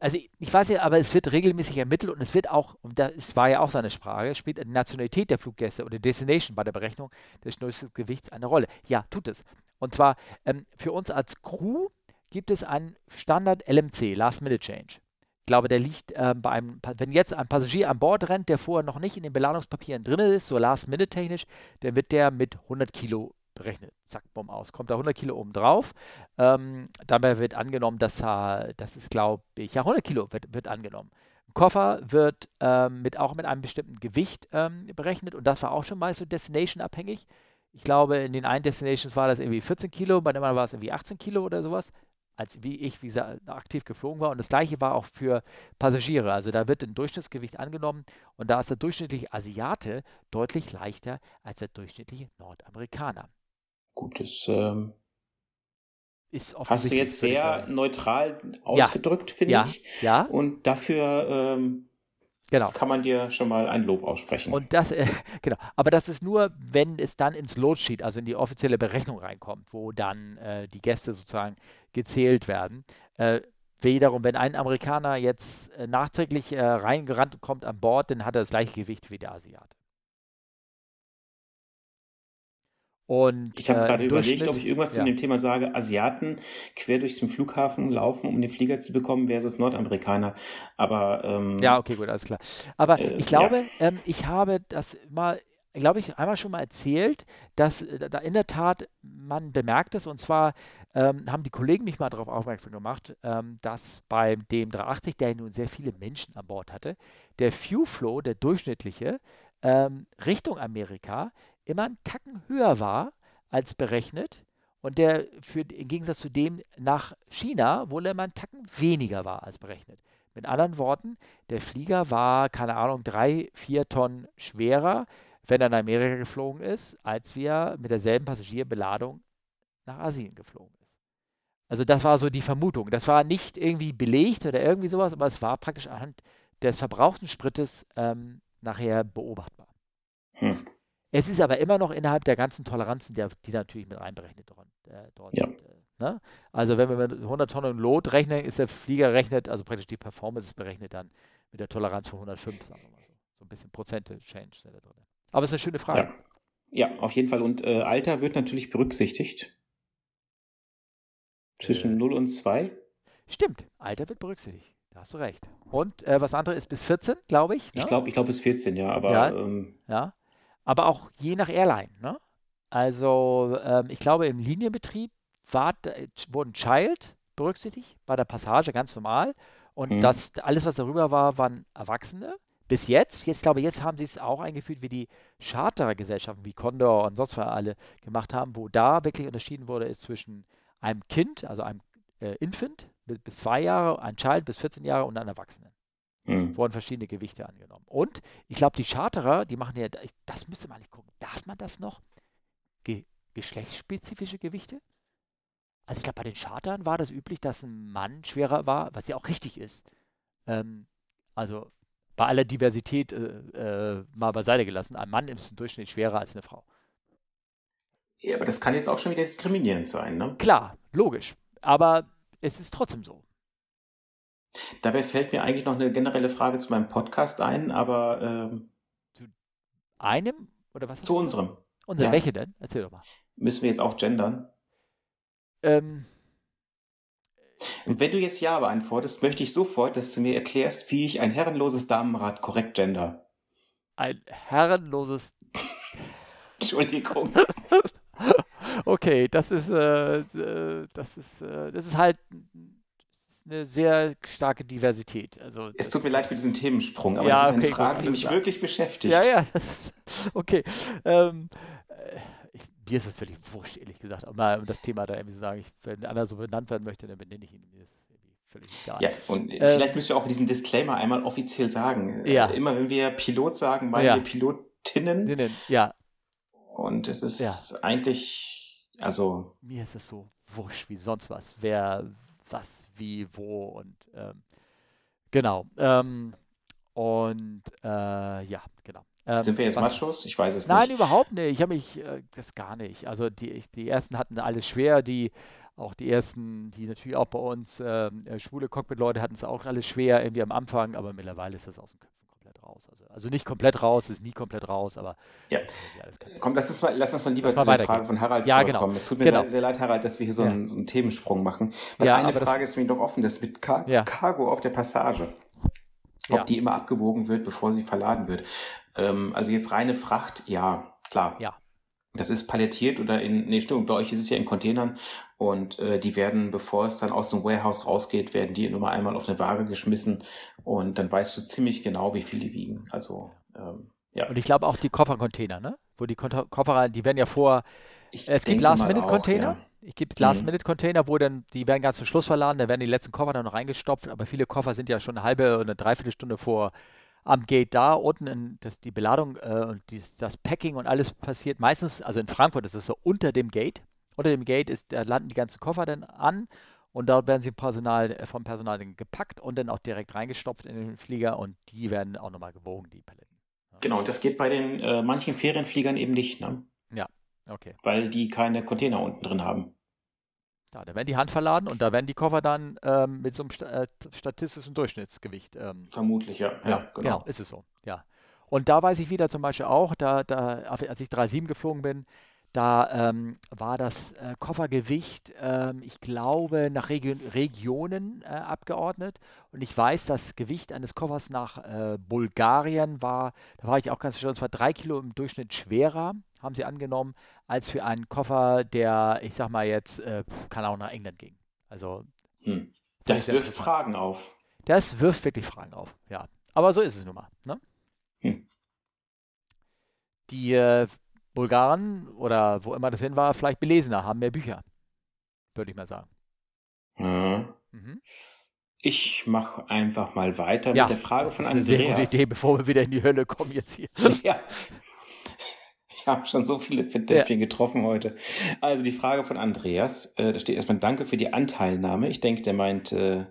Also ich weiß ja, aber es wird regelmäßig ermittelt und es wird auch, und das war ja auch seine Sprache, spielt die Nationalität der Fluggäste oder Destination bei der Berechnung des Gewichts eine Rolle. Ja, tut es. Und zwar ähm, für uns als Crew gibt es einen Standard LMC, Last Minute Change. Ich glaube, der liegt äh, bei einem, wenn jetzt ein Passagier an Bord rennt, der vorher noch nicht in den Beladungspapieren drin ist, so Last Minute technisch, dann wird der mit 100 Kilo berechnet. Zack, bumm, aus. Kommt da 100 Kilo oben drauf. Ähm, dabei wird angenommen, dass das ist, glaube ich, ja, 100 Kilo wird, wird angenommen. Ein Koffer wird ähm, mit, auch mit einem bestimmten Gewicht ähm, berechnet und das war auch schon mal so Destination-abhängig. Ich glaube, in den einen Destinations war das irgendwie 14 Kilo, bei dem anderen war es irgendwie 18 Kilo oder sowas, als wie ich, wie gesagt, aktiv geflogen war. Und das gleiche war auch für Passagiere. Also da wird ein Durchschnittsgewicht angenommen und da ist der durchschnittliche Asiate deutlich leichter als der durchschnittliche Nordamerikaner. Gut, das ähm, ist hast du jetzt sehr neutral ausgedrückt, ja. finde ja. ich. Ja. Und dafür ähm, genau. kann man dir schon mal ein Lob aussprechen. Und das, äh, [LAUGHS] genau. Aber das ist nur, wenn es dann ins Loadsheet, also in die offizielle Berechnung reinkommt, wo dann äh, die Gäste sozusagen gezählt werden. Äh, wiederum, wenn ein Amerikaner jetzt äh, nachträglich äh, reingerannt kommt an Bord, dann hat er das gleiche Gewicht wie der Asiate. Und, ich habe äh, gerade überlegt, ob ich irgendwas ja. zu dem Thema sage, Asiaten quer durch den Flughafen laufen, um den Flieger zu bekommen, versus Nordamerikaner. Aber ähm, ja, okay, gut, alles klar. Aber äh, ich glaube, ja. ähm, ich habe das mal, glaube ich, einmal schon mal erzählt, dass äh, da in der Tat man bemerkt es, und zwar ähm, haben die Kollegen mich mal darauf aufmerksam gemacht, ähm, dass bei dem 380, der nun sehr viele Menschen an Bord hatte, der Fuel Flow, der durchschnittliche, ähm, Richtung Amerika immer einen Tacken höher war als berechnet und der für, im Gegensatz zu dem nach China wohl immer einen Tacken weniger war als berechnet. Mit anderen Worten, der Flieger war, keine Ahnung, drei, vier Tonnen schwerer, wenn er nach Amerika geflogen ist, als wir mit derselben Passagierbeladung nach Asien geflogen ist. Also das war so die Vermutung. Das war nicht irgendwie belegt oder irgendwie sowas, aber es war praktisch anhand des verbrauchten Sprites ähm, nachher beobachtbar. Hm. Es ist aber immer noch innerhalb der ganzen Toleranzen, der, die natürlich mit einberechnet dort, äh, dort ja. sind. Äh, ne? Also wenn wir mit 100 Tonnen Lot rechnen, ist der Flieger rechnet, also praktisch die Performance ist berechnet dann mit der Toleranz von 105, sagen wir mal so. So ein bisschen Prozente Change da drin. Aber es ist eine schöne Frage. Ja, ja auf jeden Fall. Und äh, Alter wird natürlich berücksichtigt. Zwischen äh, 0 und 2. Stimmt, Alter wird berücksichtigt. Da hast du recht. Und äh, was andere ist bis 14, glaube ich. Ne? Ich glaube, ich glaube bis 14, ja. Aber ja, ähm, ja aber auch je nach Airline. Ne? Also ähm, ich glaube, im Linienbetrieb war, wurden Child berücksichtigt bei der Passage ganz normal. Und mhm. das, alles, was darüber war, waren Erwachsene. bis jetzt, jetzt glaube ich, jetzt haben sie es auch eingeführt, wie die Chartergesellschaften wie Condor und sonst was alle gemacht haben, wo da wirklich unterschieden wurde, ist zwischen einem Kind, also einem äh, Infant bis, bis zwei Jahre, ein Child bis 14 Jahre und einem Erwachsenen. Mhm. Wurden verschiedene Gewichte angenommen. Und ich glaube, die Charterer, die machen ja, das müsste man nicht gucken. Darf man das noch? Ge geschlechtsspezifische Gewichte? Also ich glaube, bei den Chartern war das üblich, dass ein Mann schwerer war, was ja auch richtig ist. Ähm, also bei aller Diversität äh, äh, mal beiseite gelassen, ein Mann ist im Durchschnitt schwerer als eine Frau. Ja, aber das kann jetzt auch schon wieder diskriminierend sein, ne? Klar, logisch. Aber es ist trotzdem so. Dabei fällt mir eigentlich noch eine generelle Frage zu meinem Podcast ein, aber. Ähm, zu einem? Oder was? Zu unserem. Unser, ja. Welche denn? Erzähl doch mal. Müssen wir jetzt auch gendern? Ähm, und wenn du jetzt Ja beantwortest, möchte ich sofort, dass du mir erklärst, wie ich ein herrenloses Damenrad korrekt gender. Ein herrenloses. [LAUGHS] Entschuldigung. [LAUGHS] okay, das ist, äh, äh, das ist, äh, das ist halt eine sehr starke Diversität. Also es tut mir leid für diesen Themensprung, aber ja, das ist eine okay, Frage, gut, die mich wirklich beschäftigt. Ja, ja, das, [LAUGHS] okay. Ähm, äh, ich, mir ist das völlig wurscht, ehrlich gesagt, um mal das Thema da irgendwie zu sagen, ich, wenn einer so benannt werden möchte, dann benenne ich ihn. Mir ist völlig egal. Ja, und äh, vielleicht müsst ihr auch diesen Disclaimer einmal offiziell sagen. Ja. Äh, immer wenn wir Pilot sagen, meinen ja. wir Pilotinnen. Ja. Und es ist ja. eigentlich, also. Mir ist es so wurscht wie sonst was. Wer, was, wie, wo und ähm, genau. Ähm, und äh, ja, genau. Ähm, Sind wir jetzt was, Machos? Ich weiß es nein, nicht. Nein, überhaupt nicht. Ich habe mich, äh, das gar nicht. Also die, die ersten hatten alles schwer, die auch die ersten, die natürlich auch bei uns ähm, äh, schwule Cockpit-Leute hatten es auch alles schwer irgendwie am Anfang, aber mittlerweile ist das aus dem komplett raus. Also, also nicht komplett raus, ist nie komplett raus, aber ja. Komm, lass uns mal, lass uns mal lieber zu der Frage von Harald ja, zurückkommen. Genau. Es tut mir genau. sehr, leid, Harald, dass wir hier so, ja. einen, so einen, Themensprung machen. Weil ja, eine Frage ist mir doch offen, das mit Car ja. Cargo auf der Passage. Ob die immer abgewogen wird, bevor sie verladen wird. Ähm, also jetzt reine Fracht, ja, klar. Ja. Das ist palettiert oder in, nee, stimmt, bei euch ist es ja in Containern und äh, die werden, bevor es dann aus dem Warehouse rausgeht, werden die nur mal einmal auf eine Waage geschmissen und dann weißt du ziemlich genau, wie viel die wiegen. Also, ähm, ja. Und ich glaube auch die Koffercontainer, ne? Wo die Koffer, die werden ja vor, ich es gibt Last-Minute-Container. Ja. Ich gibt Last-Minute-Container, wo dann, die werden ganz zum Schluss verladen, da werden die letzten Koffer dann noch reingestopft, aber viele Koffer sind ja schon eine halbe oder eine Dreiviertelstunde vor am Gate da, unten in, das, die Beladung äh, und die, das Packing und alles passiert meistens, also in Frankfurt ist es so unter dem Gate. Unter dem Gate ist, da landen die ganzen Koffer dann an und dort werden sie Personal, äh, vom Personal gepackt und dann auch direkt reingestopft in den Flieger und die werden auch nochmal gewogen, die Paletten. Genau, das geht bei den äh, manchen Ferienfliegern eben nicht, ne? Ja, okay. Weil die keine Container unten drin haben. Ja, da werden die Hand verladen und da werden die Koffer dann ähm, mit so einem sta äh, statistischen Durchschnittsgewicht. Ähm, Vermutlich, ja. Ja, ja genau. genau. ist es so, ja. Und da weiß ich wieder zum Beispiel auch, da, da, als ich 3,7 geflogen bin, da ähm, war das äh, Koffergewicht, ähm, ich glaube, nach Region, Regionen äh, abgeordnet. Und ich weiß, das Gewicht eines Koffers nach äh, Bulgarien war, da war ich auch ganz stolz, war drei Kilo im Durchschnitt schwerer, haben sie angenommen, als für einen Koffer, der, ich sag mal jetzt, äh, kann auch nach England ging. Also. Hm. Das, das wirft Fragen auf. Das wirft wirklich Fragen auf, ja. Aber so ist es nun mal. Ne? Hm. Die äh, Bulgaren oder wo immer das hin war, vielleicht belesener, haben mehr Bücher. Würde ich mal sagen. Mhm. Mhm. Ich mache einfach mal weiter ja, mit der Frage von Andreas. Das ist eine sehr gute Idee, bevor wir wieder in die Hölle kommen jetzt hier. [LAUGHS] ja. Wir haben schon so viele Fettnäpfchen ja. getroffen heute. Also die Frage von Andreas, äh, da steht erstmal Danke für die Anteilnahme. Ich denke, der meint äh,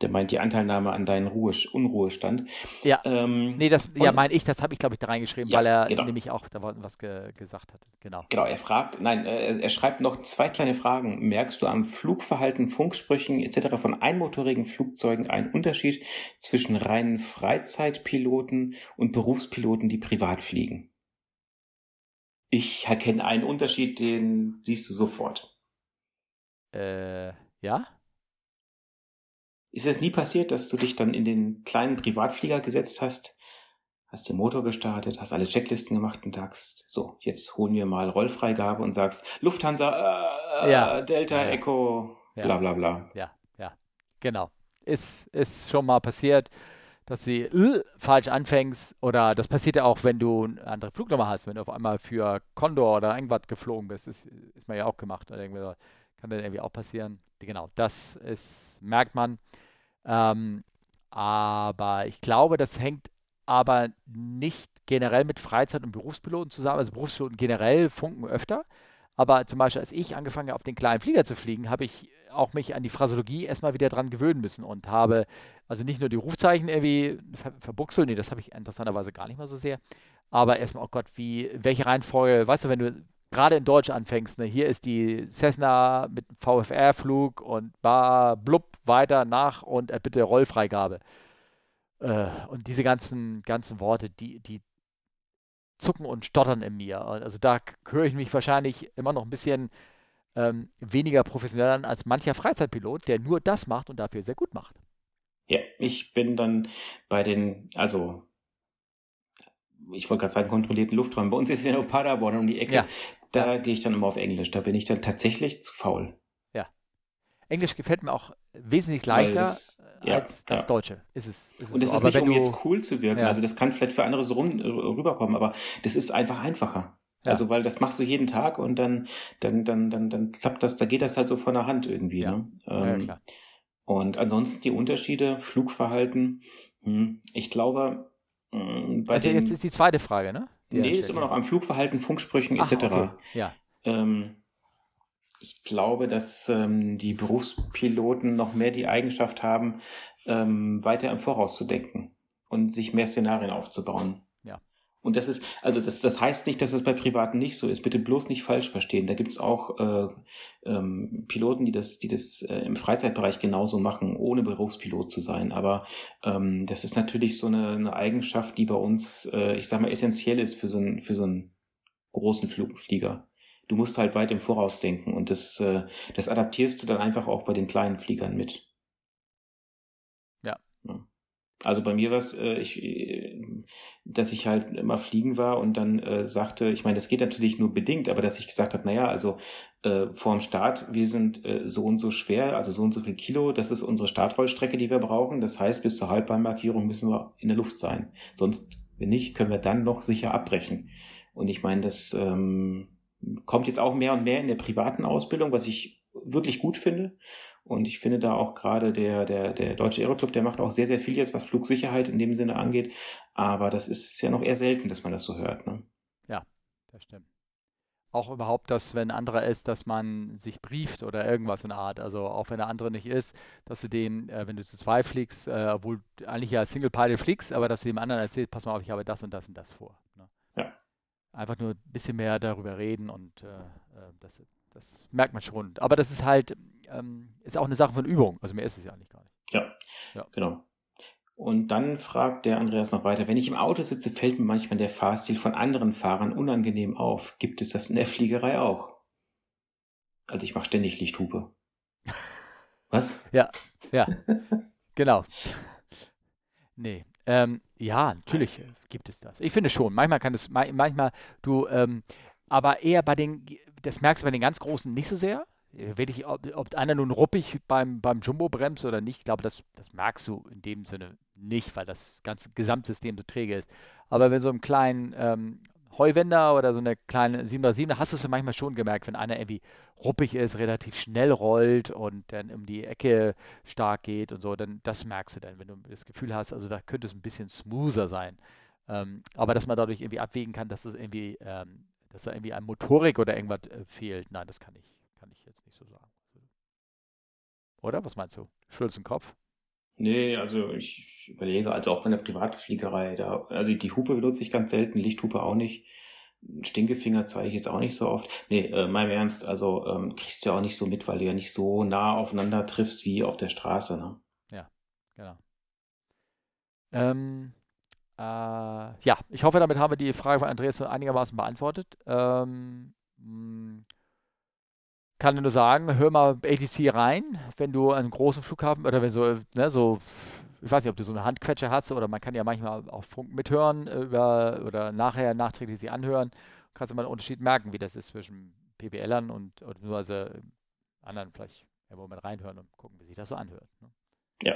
der meint die Anteilnahme an deinen Ruhe, Unruhestand. Ja. Ähm, nee, das ja, meine ich, das habe ich, glaube ich, da reingeschrieben, ja, weil er genau. nämlich auch da was ge gesagt hat. Genau. Genau, er fragt, nein, äh, er, er, schreibt noch zwei kleine Fragen. Merkst du am Flugverhalten, Funksprüchen etc. von einmotorigen Flugzeugen einen Unterschied zwischen reinen Freizeitpiloten und Berufspiloten, die privat fliegen? Ich erkenne einen Unterschied, den siehst du sofort. Äh, ja? Ist es nie passiert, dass du dich dann in den kleinen Privatflieger gesetzt hast, hast den Motor gestartet, hast alle Checklisten gemacht und sagst, so, jetzt holen wir mal Rollfreigabe und sagst, Lufthansa, äh, ja. Delta, ja. Echo, bla bla bla. Ja, ja, genau. Ist, ist schon mal passiert. dass sie äh, falsch anfängst oder das passiert ja auch, wenn du eine andere Flugnummer hast, wenn du auf einmal für Condor oder irgendwas geflogen bist, ist, ist man ja auch gemacht. Oder irgendwie, kann dann irgendwie auch passieren. Genau, das ist, merkt man. Ähm, aber ich glaube, das hängt aber nicht generell mit Freizeit- und Berufspiloten zusammen. Also Berufspiloten generell funken öfter. Aber zum Beispiel, als ich angefangen habe, auf den kleinen Flieger zu fliegen, habe ich auch mich an die Phrasologie erstmal wieder dran gewöhnen müssen und habe also nicht nur die Rufzeichen irgendwie ver verbuchselt, nee, das habe ich interessanterweise gar nicht mal so sehr, aber erstmal, oh Gott, wie, welche Reihenfolge, weißt du, wenn du gerade in Deutsch anfängst, ne, hier ist die Cessna mit VFR-Flug und bar, blub, weiter, nach und äh, bitte Rollfreigabe. Äh, und diese ganzen, ganzen Worte, die, die zucken und stottern in mir. Also da höre ich mich wahrscheinlich immer noch ein bisschen ähm, weniger professionell an als mancher Freizeitpilot, der nur das macht und dafür sehr gut macht. Ja, ich bin dann bei den, also ich wollte gerade sagen, kontrollierten Lufträumen. Bei uns ist ja nur Paderborn um die Ecke. Ja. Da ja. gehe ich dann immer auf Englisch. Da bin ich dann tatsächlich zu faul. Ja. Englisch gefällt mir auch wesentlich leichter das, ja, als das Deutsche. Ist es, ist Und es so. ist aber nicht, um jetzt cool zu wirken. Also das kann vielleicht für andere so rum, rüberkommen, aber das ist einfach einfacher. Ja. Also, weil das machst du jeden Tag und dann, dann, dann, dann, dann klappt das, da geht das halt so von der Hand irgendwie. Ja. Ne? Ähm, ja, und ansonsten die Unterschiede, Flugverhalten, hm, ich glaube, hm, bei also jetzt ist die zweite Frage, ne? Nee, ist immer noch am Flugverhalten, Funksprüchen etc. Okay. Ja. Ähm, ich glaube, dass ähm, die Berufspiloten noch mehr die Eigenschaft haben, ähm, weiter im Voraus zu denken und sich mehr Szenarien aufzubauen. Und das ist, also das, das heißt nicht, dass das bei Privaten nicht so ist. Bitte bloß nicht falsch verstehen. Da gibt es auch äh, ähm, Piloten, die das, die das äh, im Freizeitbereich genauso machen, ohne Berufspilot zu sein. Aber ähm, das ist natürlich so eine, eine Eigenschaft, die bei uns, äh, ich sag mal, essentiell ist für so einen, für so einen großen Flugflieger. Du musst halt weit im Voraus denken und das, äh, das adaptierst du dann einfach auch bei den kleinen Fliegern mit. Also bei mir war es, äh, ich, äh, dass ich halt immer fliegen war und dann äh, sagte, ich meine, das geht natürlich nur bedingt, aber dass ich gesagt habe, naja, also äh, dem Start, wir sind äh, so und so schwer, also so und so viel Kilo, das ist unsere Startrollstrecke, die wir brauchen. Das heißt, bis zur Halbbahnmarkierung müssen wir in der Luft sein. Sonst, wenn nicht, können wir dann noch sicher abbrechen. Und ich meine, das ähm, kommt jetzt auch mehr und mehr in der privaten Ausbildung, was ich wirklich gut finde. Und ich finde da auch gerade der, der, der Deutsche Aeroclub, der macht auch sehr, sehr viel jetzt, was Flugsicherheit in dem Sinne angeht. Aber das ist ja noch eher selten, dass man das so hört. Ne? Ja, das stimmt. Auch überhaupt, dass wenn ein anderer ist, dass man sich brieft oder irgendwas in der Art. Also auch wenn der andere nicht ist, dass du den, äh, wenn du zu zwei fliegst, äh, obwohl eigentlich ja Single-Pilot fliegst, aber dass du dem anderen erzählst, pass mal auf, ich habe das und das und das vor. Ne? Ja. Einfach nur ein bisschen mehr darüber reden und äh, äh das, das merkt man schon. Aber das ist halt, ähm, ist auch eine Sache von Übung. Also mehr ist es ja eigentlich gar nicht. Ja, ja. genau. Und dann fragt der Andreas noch weiter, wenn ich im Auto sitze, fällt mir manchmal der Fahrstil von anderen Fahrern unangenehm auf. Gibt es das in der Fliegerei auch? Also ich mache ständig Lichthupe. [LAUGHS] Was? Ja, ja, genau. Nee, ähm, ja, natürlich gibt es das. Ich finde schon. Manchmal kann es, manchmal du, ähm, aber eher bei den, das merkst du bei den ganz Großen nicht so sehr. Ich, ob, ob, einer nun ruppig beim, beim Jumbo bremst oder nicht, ich glaube, das, das merkst du in dem Sinne nicht, weil das ganze Gesamtsystem so träge ist. Aber wenn so ein kleinen ähm, Heuwender oder so eine kleine 737, hast du es ja manchmal schon gemerkt, wenn einer irgendwie ruppig ist, relativ schnell rollt und dann um die Ecke stark geht und so, dann das merkst du dann, wenn du das Gefühl hast, also da könnte es ein bisschen smoother sein. Ähm, aber dass man dadurch irgendwie abwägen kann, dass es irgendwie, ähm, dass da irgendwie ein Motorik oder irgendwas äh, fehlt, nein, das kann ich kann ich jetzt nicht so sagen. Oder? Was meinst du? Schulz im Kopf? Nee, also ich überlege, also auch bei der Privatfliegerei, da, also die Hupe benutze ich ganz selten, Lichthupe auch nicht. Stinkefinger zeige ich jetzt auch nicht so oft. Nee, äh, mein Ernst, also ähm, kriegst du ja auch nicht so mit, weil du ja nicht so nah aufeinander triffst wie auf der Straße, ne? Ja, genau. Ähm, äh, ja, ich hoffe, damit haben wir die Frage von Andreas einigermaßen beantwortet. Ähm, mh, kann nur sagen, hör mal ATC rein, wenn du einen großen Flughafen oder wenn so, ne, so, ich weiß nicht, ob du so eine Handquetsche hast oder man kann ja manchmal auch Funk mithören über, oder nachher nachträglich sie anhören. Kannst du mal einen Unterschied merken, wie das ist zwischen PBLern und oder nur also anderen vielleicht irgendwo mal reinhören und gucken, wie sich das so anhört. Ne? Ja.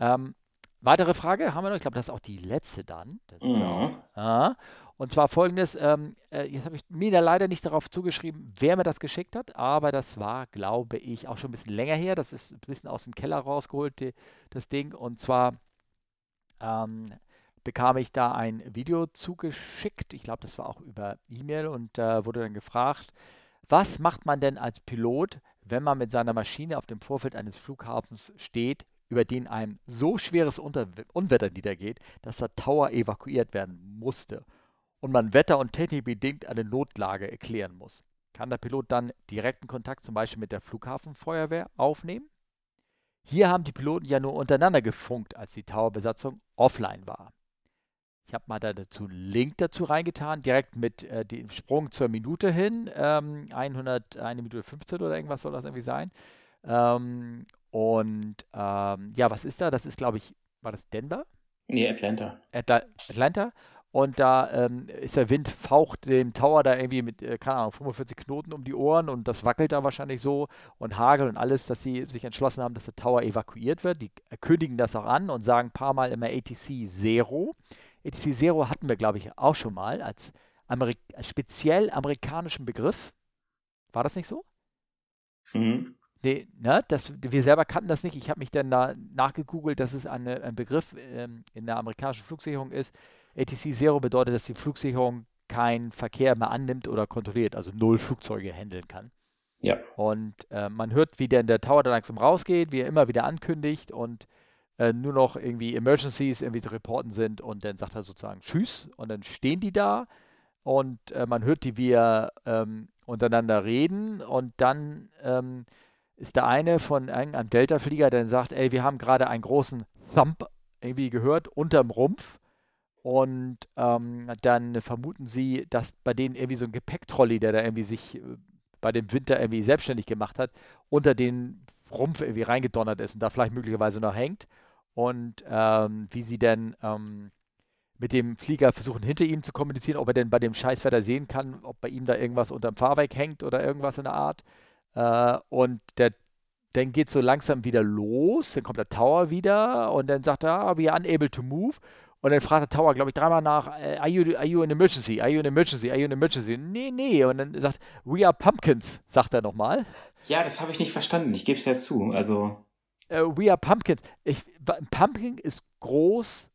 Ähm, weitere Frage haben wir noch. Ich glaube, das ist auch die letzte dann. Mhm. Ja. Und zwar folgendes: ähm, äh, Jetzt habe ich mir leider nicht darauf zugeschrieben, wer mir das geschickt hat, aber das war, glaube ich, auch schon ein bisschen länger her. Das ist ein bisschen aus dem Keller rausgeholt, die, das Ding. Und zwar ähm, bekam ich da ein Video zugeschickt. Ich glaube, das war auch über E-Mail und äh, wurde dann gefragt, was macht man denn als Pilot, wenn man mit seiner Maschine auf dem Vorfeld eines Flughafens steht, über den ein so schweres Unter Unwetter niedergeht, dass der Tower evakuiert werden musste und man wetter- und technikbedingt eine Notlage erklären muss. Kann der Pilot dann direkten Kontakt zum Beispiel mit der Flughafenfeuerwehr aufnehmen? Hier haben die Piloten ja nur untereinander gefunkt, als die Towerbesatzung offline war. Ich habe mal da dazu einen Link dazu reingetan, direkt mit äh, dem Sprung zur Minute hin. Ähm, 100, eine Minute 15 oder irgendwas soll das irgendwie sein. Ähm, und ähm, ja, was ist da? Das ist, glaube ich, war das Denver? Nee, Atlanta. Atla Atlanta. Und da ähm, ist der Wind, faucht dem Tower da irgendwie mit, äh, keine Ahnung, 45 Knoten um die Ohren und das wackelt da wahrscheinlich so und Hagel und alles, dass sie sich entschlossen haben, dass der Tower evakuiert wird. Die kündigen das auch an und sagen ein paar Mal immer ATC Zero. ATC Zero hatten wir, glaube ich, auch schon mal als Amerik speziell amerikanischen Begriff. War das nicht so? Mhm. Nee, ne, das, wir selber kannten das nicht. Ich habe mich dann da nachgegoogelt, dass es eine, ein Begriff ähm, in der amerikanischen Flugsicherung ist. ATC Zero bedeutet, dass die Flugsicherung keinen Verkehr mehr annimmt oder kontrolliert, also null Flugzeuge handeln kann. Ja. Und äh, man hört, wie der, der Tower dann langsam rausgeht, wie er immer wieder ankündigt und äh, nur noch irgendwie Emergencies irgendwie zu reporten sind und dann sagt er sozusagen Tschüss und dann stehen die da und äh, man hört die, wie er ähm, untereinander reden und dann ähm, ist der eine von einem Delta-Flieger, der sagt, ey, wir haben gerade einen großen Thump irgendwie gehört unterm Rumpf und ähm, dann vermuten sie, dass bei denen irgendwie so ein Gepäcktrolley, der da irgendwie sich äh, bei dem Winter irgendwie selbstständig gemacht hat, unter den Rumpf irgendwie reingedonnert ist und da vielleicht möglicherweise noch hängt und ähm, wie sie denn ähm, mit dem Flieger versuchen, hinter ihm zu kommunizieren, ob er denn bei dem Scheißwetter sehen kann, ob bei ihm da irgendwas unterm Fahrwerk hängt oder irgendwas in der Art. Äh, und der, dann geht so langsam wieder los, dann kommt der Tower wieder und dann sagt er, ah, we are unable to move. Und dann fragt der Tower, glaube ich, dreimal nach, äh, are you, are you in emergency? Are you in emergency? Are you in emergency? Nee, nee. Und dann sagt, we are pumpkins, sagt er nochmal. Ja, das habe ich nicht verstanden. Ich gebe es ja zu. Also äh, We Are Pumpkins. Ich, Pumpkin ist groß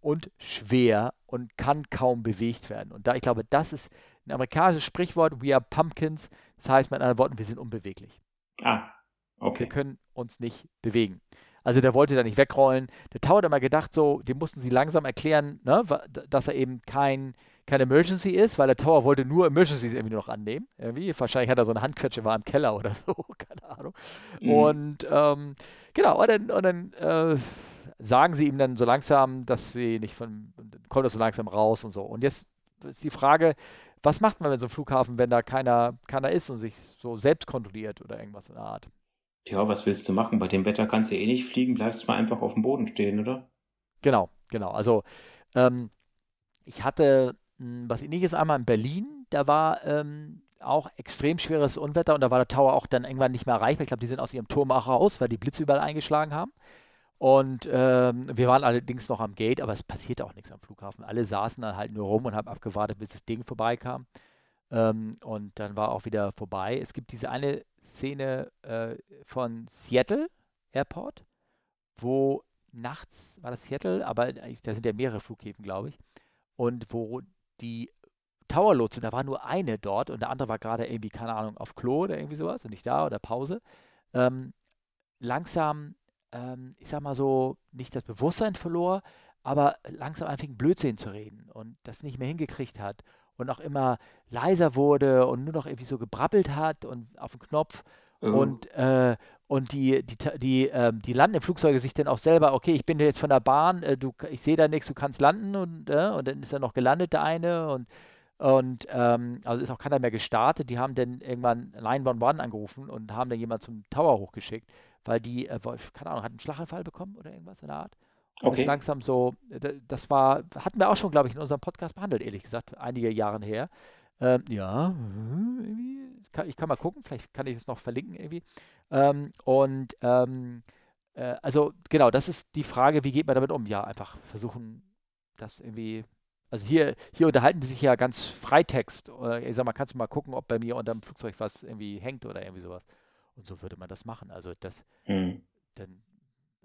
und schwer und kann kaum bewegt werden. Und da, ich glaube, das ist ein amerikanisches Sprichwort, We Are Pumpkins. Das heißt mit anderen Worten, wir sind unbeweglich. Ah, okay. Wir können uns nicht bewegen. Also der wollte da nicht wegrollen. Der Tower hat immer gedacht, so, dem mussten sie langsam erklären, ne, dass er eben kein, kein Emergency ist, weil der Tower wollte nur Emergencies irgendwie noch annehmen. Irgendwie. Wahrscheinlich hat er so eine Handquetsche, war im Keller oder so, [LAUGHS] keine Ahnung. Mhm. Und ähm, genau, und dann, und dann äh, sagen sie ihm dann so langsam, dass sie nicht von, kommt er so langsam raus und so. Und jetzt ist die Frage, was macht man mit so einem Flughafen, wenn da keiner, keiner ist und sich so selbst kontrolliert oder irgendwas in der Art? Ja, was willst du machen? Bei dem Wetter kannst du eh nicht fliegen, bleibst mal einfach auf dem Boden stehen, oder? Genau, genau. Also ähm, ich hatte was ähnliches einmal in Berlin, da war ähm, auch extrem schweres Unwetter und da war der Tower auch dann irgendwann nicht mehr erreichbar. Ich glaube, die sind aus ihrem Turm auch raus, weil die Blitze überall eingeschlagen haben. Und ähm, wir waren allerdings noch am Gate, aber es passierte auch nichts am Flughafen. Alle saßen dann halt nur rum und haben abgewartet, bis das Ding vorbeikam. Ähm, und dann war auch wieder vorbei. Es gibt diese eine Szene äh, von Seattle Airport, wo nachts, war das Seattle, aber da sind ja mehrere Flughäfen, glaube ich, und wo die Towerlotse, da war nur eine dort und der andere war gerade irgendwie, keine Ahnung, auf Klo oder irgendwie sowas und nicht da oder Pause, ähm, langsam, ähm, ich sag mal so, nicht das Bewusstsein verlor, aber langsam anfing Blödsinn zu reden und das nicht mehr hingekriegt hat und auch immer leiser wurde und nur noch irgendwie so gebrabbelt hat und auf den Knopf oh. und, äh, und die, die, die, äh, die landen Flugzeuge sich dann auch selber, okay, ich bin jetzt von der Bahn, äh, du, ich sehe da nichts, du kannst landen und, äh, und dann ist er noch gelandet, der eine und und ähm, also ist auch keiner mehr gestartet. Die haben dann irgendwann 911 angerufen und haben dann jemand zum Tower hochgeschickt, weil die, äh, keine Ahnung, hat einen Schlaganfall bekommen oder irgendwas in der Art. Und okay. ist langsam so, das war, hatten wir auch schon, glaube ich, in unserem Podcast behandelt, ehrlich gesagt, einige Jahre her. Ähm, ja, kann, ich kann mal gucken, vielleicht kann ich es noch verlinken irgendwie. Ähm, und ähm, äh, also genau, das ist die Frage, wie geht man damit um? Ja, einfach versuchen, das irgendwie. Also hier, hier unterhalten die sich ja ganz Freitext. Ich sag mal, kannst du mal gucken, ob bei mir unter dem Flugzeug was irgendwie hängt oder irgendwie sowas. Und so würde man das machen. Also das, mhm. dann,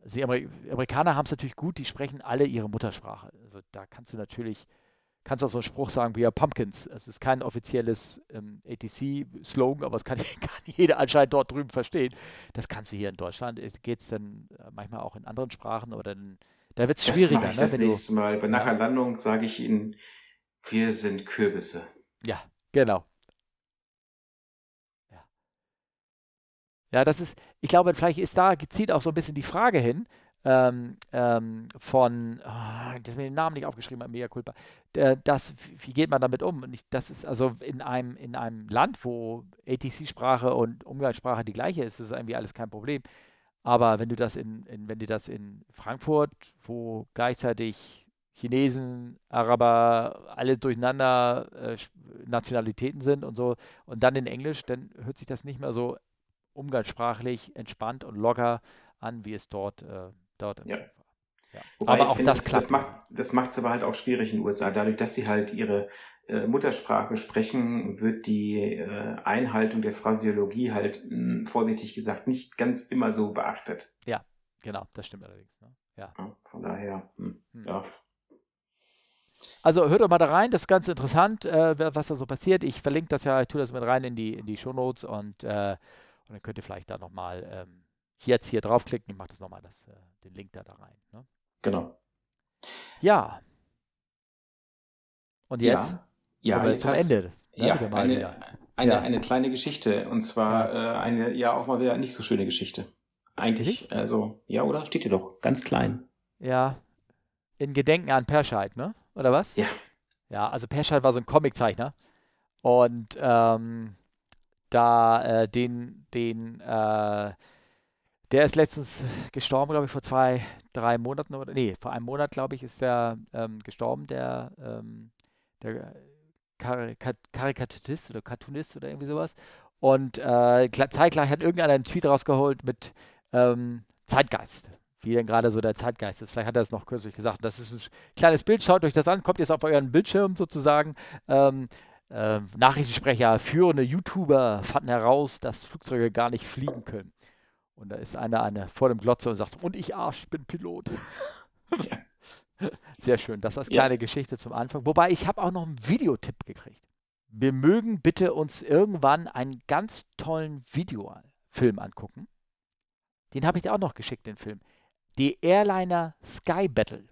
also die Amerikaner haben es natürlich gut, die sprechen alle ihre Muttersprache. Also da kannst du natürlich kannst auch so einen Spruch sagen wie ja Pumpkins. Es ist kein offizielles ähm, ATC-Slogan, aber es kann, [LAUGHS] kann, jeder anscheinend dort drüben verstehen. Das kannst du hier in Deutschland. Geht es dann äh, manchmal auch in anderen Sprachen oder dann, da wird es schwieriger. Das, ne, das nächste Mal. Bei nachher Landung sage ich Ihnen, wir sind Kürbisse. Ja, genau. Ja, das ist, ich glaube, vielleicht ist da gezielt auch so ein bisschen die Frage hin, ähm, ähm, von, oh, das mir den Namen nicht aufgeschrieben habe, mega culpa, das, wie geht man damit um? Und ich, das ist also in einem, in einem Land, wo ATC-Sprache und Umgangssprache die gleiche ist, ist irgendwie alles kein Problem. Aber wenn du das in, in wenn du das in Frankfurt, wo gleichzeitig Chinesen, Araber, alle durcheinander äh, Nationalitäten sind und so, und dann in Englisch, dann hört sich das nicht mehr so umgangssprachlich entspannt und locker an, wie es dort äh, dort ja. Ja. Wobei aber auch finde, das, das macht das macht es aber halt auch schwierig in den USA. Dadurch, dass sie halt ihre äh, Muttersprache sprechen, wird die äh, Einhaltung der Phrasiologie halt mh, hm, vorsichtig gesagt nicht ganz immer so beachtet. Ja, genau, das stimmt allerdings. Ne? Ja. ja. Von daher, hm, hm. ja. Also hört doch mal da rein, das ist ganz interessant, äh, was da so passiert. Ich verlinke das ja, ich tue das mit rein in die, in die Shownotes und, äh, und dann könnt ihr vielleicht da nochmal ähm, jetzt hier draufklicken. Ich mache das nochmal, das, äh, den Link da, da rein. Ne? Genau. Ja. Und jetzt? Ja, ja jetzt zum Ende. Ne? Ja, eine, eine, ja. eine kleine Geschichte. Und zwar ja. Äh, eine, ja, auch mal wieder nicht so schöne Geschichte. Eigentlich, Richtig? also, ja, oder? Steht hier doch, ganz klein. Ja. In Gedenken an Perscheid, ne? Oder was? Ja. Ja, also Perscheid war so ein Comiczeichner. Und ähm, da äh, den, den äh, der ist letztens gestorben, glaube ich, vor zwei, drei Monaten oder nee, vor einem Monat, glaube ich, ist der ähm, gestorben, der, ähm, der Karikaturist oder Cartoonist oder irgendwie sowas. Und äh, zeitgleich hat irgendeiner einen Tweet rausgeholt mit ähm, Zeitgeist. Wie denn gerade so der Zeitgeist ist. Vielleicht hat er es noch kürzlich gesagt. Das ist ein kleines Bild, schaut euch das an, kommt jetzt auf euren Bildschirm sozusagen. Ähm, äh, Nachrichtensprecher, führende YouTuber fanden heraus, dass Flugzeuge gar nicht fliegen können. Und da ist einer, einer vor dem Glotzer und sagt, und ich Arsch, ich bin Pilot. Ja. [LAUGHS] Sehr schön. Das als kleine ja. Geschichte zum Anfang. Wobei ich habe auch noch einen Videotipp gekriegt. Wir mögen bitte uns irgendwann einen ganz tollen Videofilm angucken. Den habe ich dir auch noch geschickt, den Film. Die Airliner Sky Battle.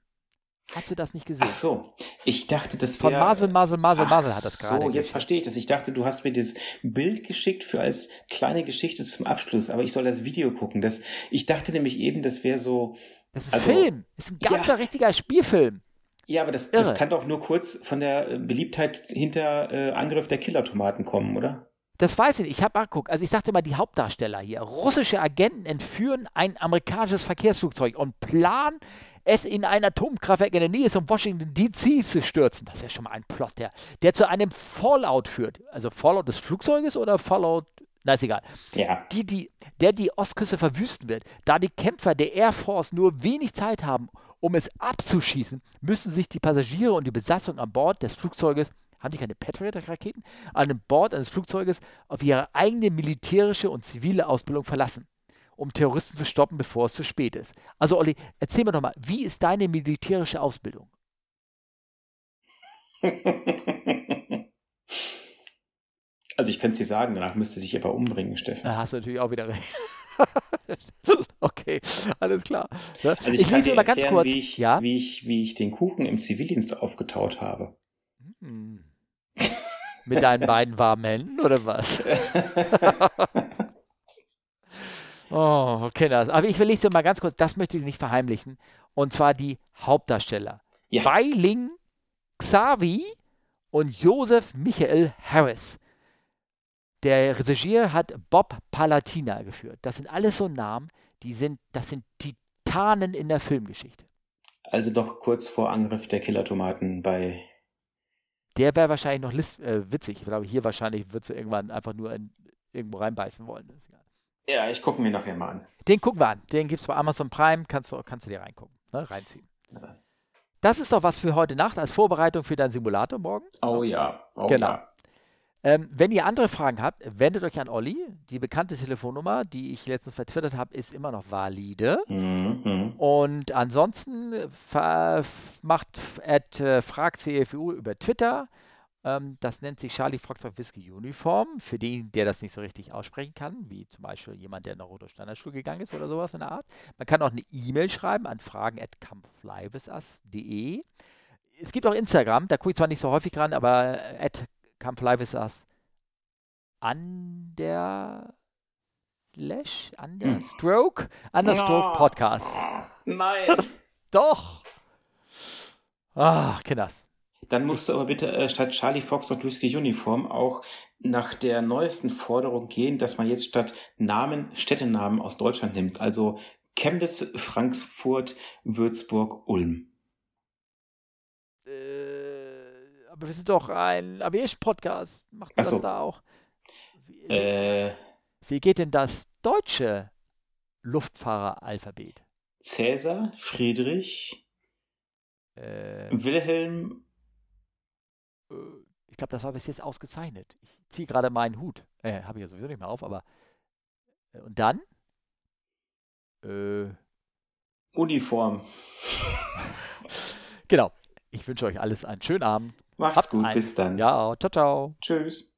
Hast du das nicht gesehen? Ach so, ich dachte, das wäre... Von Masel, Masel, Masel, Masel hat das gerade. so, jetzt verstehe ich das. Ich dachte, du hast mir das Bild geschickt für als kleine Geschichte zum Abschluss, aber ich soll das Video gucken. Das, ich dachte nämlich eben, das wäre so... Das ist ein also, Film. Das ist ein ganzer, ja, richtiger Spielfilm. Ja, aber das, das kann doch nur kurz von der Beliebtheit hinter äh, Angriff der Killertomaten kommen, oder? Das weiß ich nicht. Ich habe angeguckt. Also ich sagte mal, die Hauptdarsteller hier. Russische Agenten entführen ein amerikanisches Verkehrsflugzeug und planen es in ein Atomkraftwerk in der Nähe von Washington DC zu stürzen. Das ist ja schon mal ein Plot, der, der zu einem Fallout führt. Also Fallout des Flugzeuges oder Fallout na, ist egal. Ja. Die, die, der die Ostküste verwüsten wird. Da die Kämpfer der Air Force nur wenig Zeit haben, um es abzuschießen, müssen sich die Passagiere und die Besatzung an Bord des Flugzeuges, haben die keine Patriot-Raketen, an Bord eines Flugzeuges auf ihre eigene militärische und zivile Ausbildung verlassen um Terroristen zu stoppen, bevor es zu spät ist. Also Olli, erzähl mir doch mal, wie ist deine militärische Ausbildung? [LAUGHS] Also ich könnte es dir sagen, danach müsste dich aber umbringen, Steffen. Da hast du natürlich auch wieder recht. [LAUGHS] okay, alles klar. Ne? Also ich, ich lese mal ganz kurz, wie ich, ja? wie, ich, wie ich den Kuchen im Zivildienst aufgetaut habe. Hm. Mit deinen beiden warmen Händen oder was? [LAUGHS] Oh, okay, das. Aber ich will nicht so mal ganz kurz, das möchte ich nicht verheimlichen. Und zwar die Hauptdarsteller. Ja. Weiling Xavi und Joseph Michael Harris. Der Regisseur hat Bob Palatina geführt. Das sind alles so Namen, die sind, das sind Titanen in der Filmgeschichte. Also doch kurz vor Angriff der Killertomaten bei. Der wäre wahrscheinlich noch list, äh, witzig. Ich glaube, hier wahrscheinlich wird sie irgendwann einfach nur in, irgendwo reinbeißen wollen. Ja, ich gucke mir nachher mal an. Den gucken wir an. Den gibt es bei Amazon Prime. Kannst du, kannst du dir reingucken, ne? reinziehen. Das ist doch was für heute Nacht als Vorbereitung für deinen Simulator morgen. Oh ja. Oh Genau. ja. Ähm, wenn ihr andere Fragen habt, wendet euch an Olli. Die bekannte Telefonnummer, die ich letztens vertwittert habe, ist immer noch valide. Mhm. Und ansonsten äh, macht at, äh, fragcfu über Twitter. Ähm, das nennt sich Charlie Foxtrot Whisky Uniform. Für den, der das nicht so richtig aussprechen kann, wie zum Beispiel jemand, der in der Rote Standardschule gegangen ist oder sowas in der Art. Man kann auch eine E-Mail schreiben an fragen at. Es gibt auch Instagram, da gucke ich zwar nicht so häufig dran, aber äh, at comeflywithus an der slash, an der Hm. stroke, understroke. Podcast. Nein. [LAUGHS] Doch. Ah, Kinders. Dann musst du aber bitte äh, statt Charlie Fox und Whisky Uniform auch nach der neuesten Forderung gehen, dass man jetzt statt Namen Städtenamen aus Deutschland nimmt. Also Chemnitz, Frankfurt, Würzburg, Ulm. Äh, aber wir sind doch ein Aviation-Podcast. Macht man so. das da auch? Wie, Äh, wie geht denn das deutsche Luftfahreralphabet? Cäsar, Friedrich, Äh, Wilhelm, ich glaube, das war bis jetzt ausgezeichnet. Ich ziehe gerade meinen Hut. Äh, habe ich ja sowieso nicht mehr auf, aber. Äh, und dann? Äh, Uniform. [LAUGHS] genau. Ich wünsche euch alles einen schönen Abend. Macht's Habt gut, einen- bis dann. Ja, ciao, ciao. Tschüss.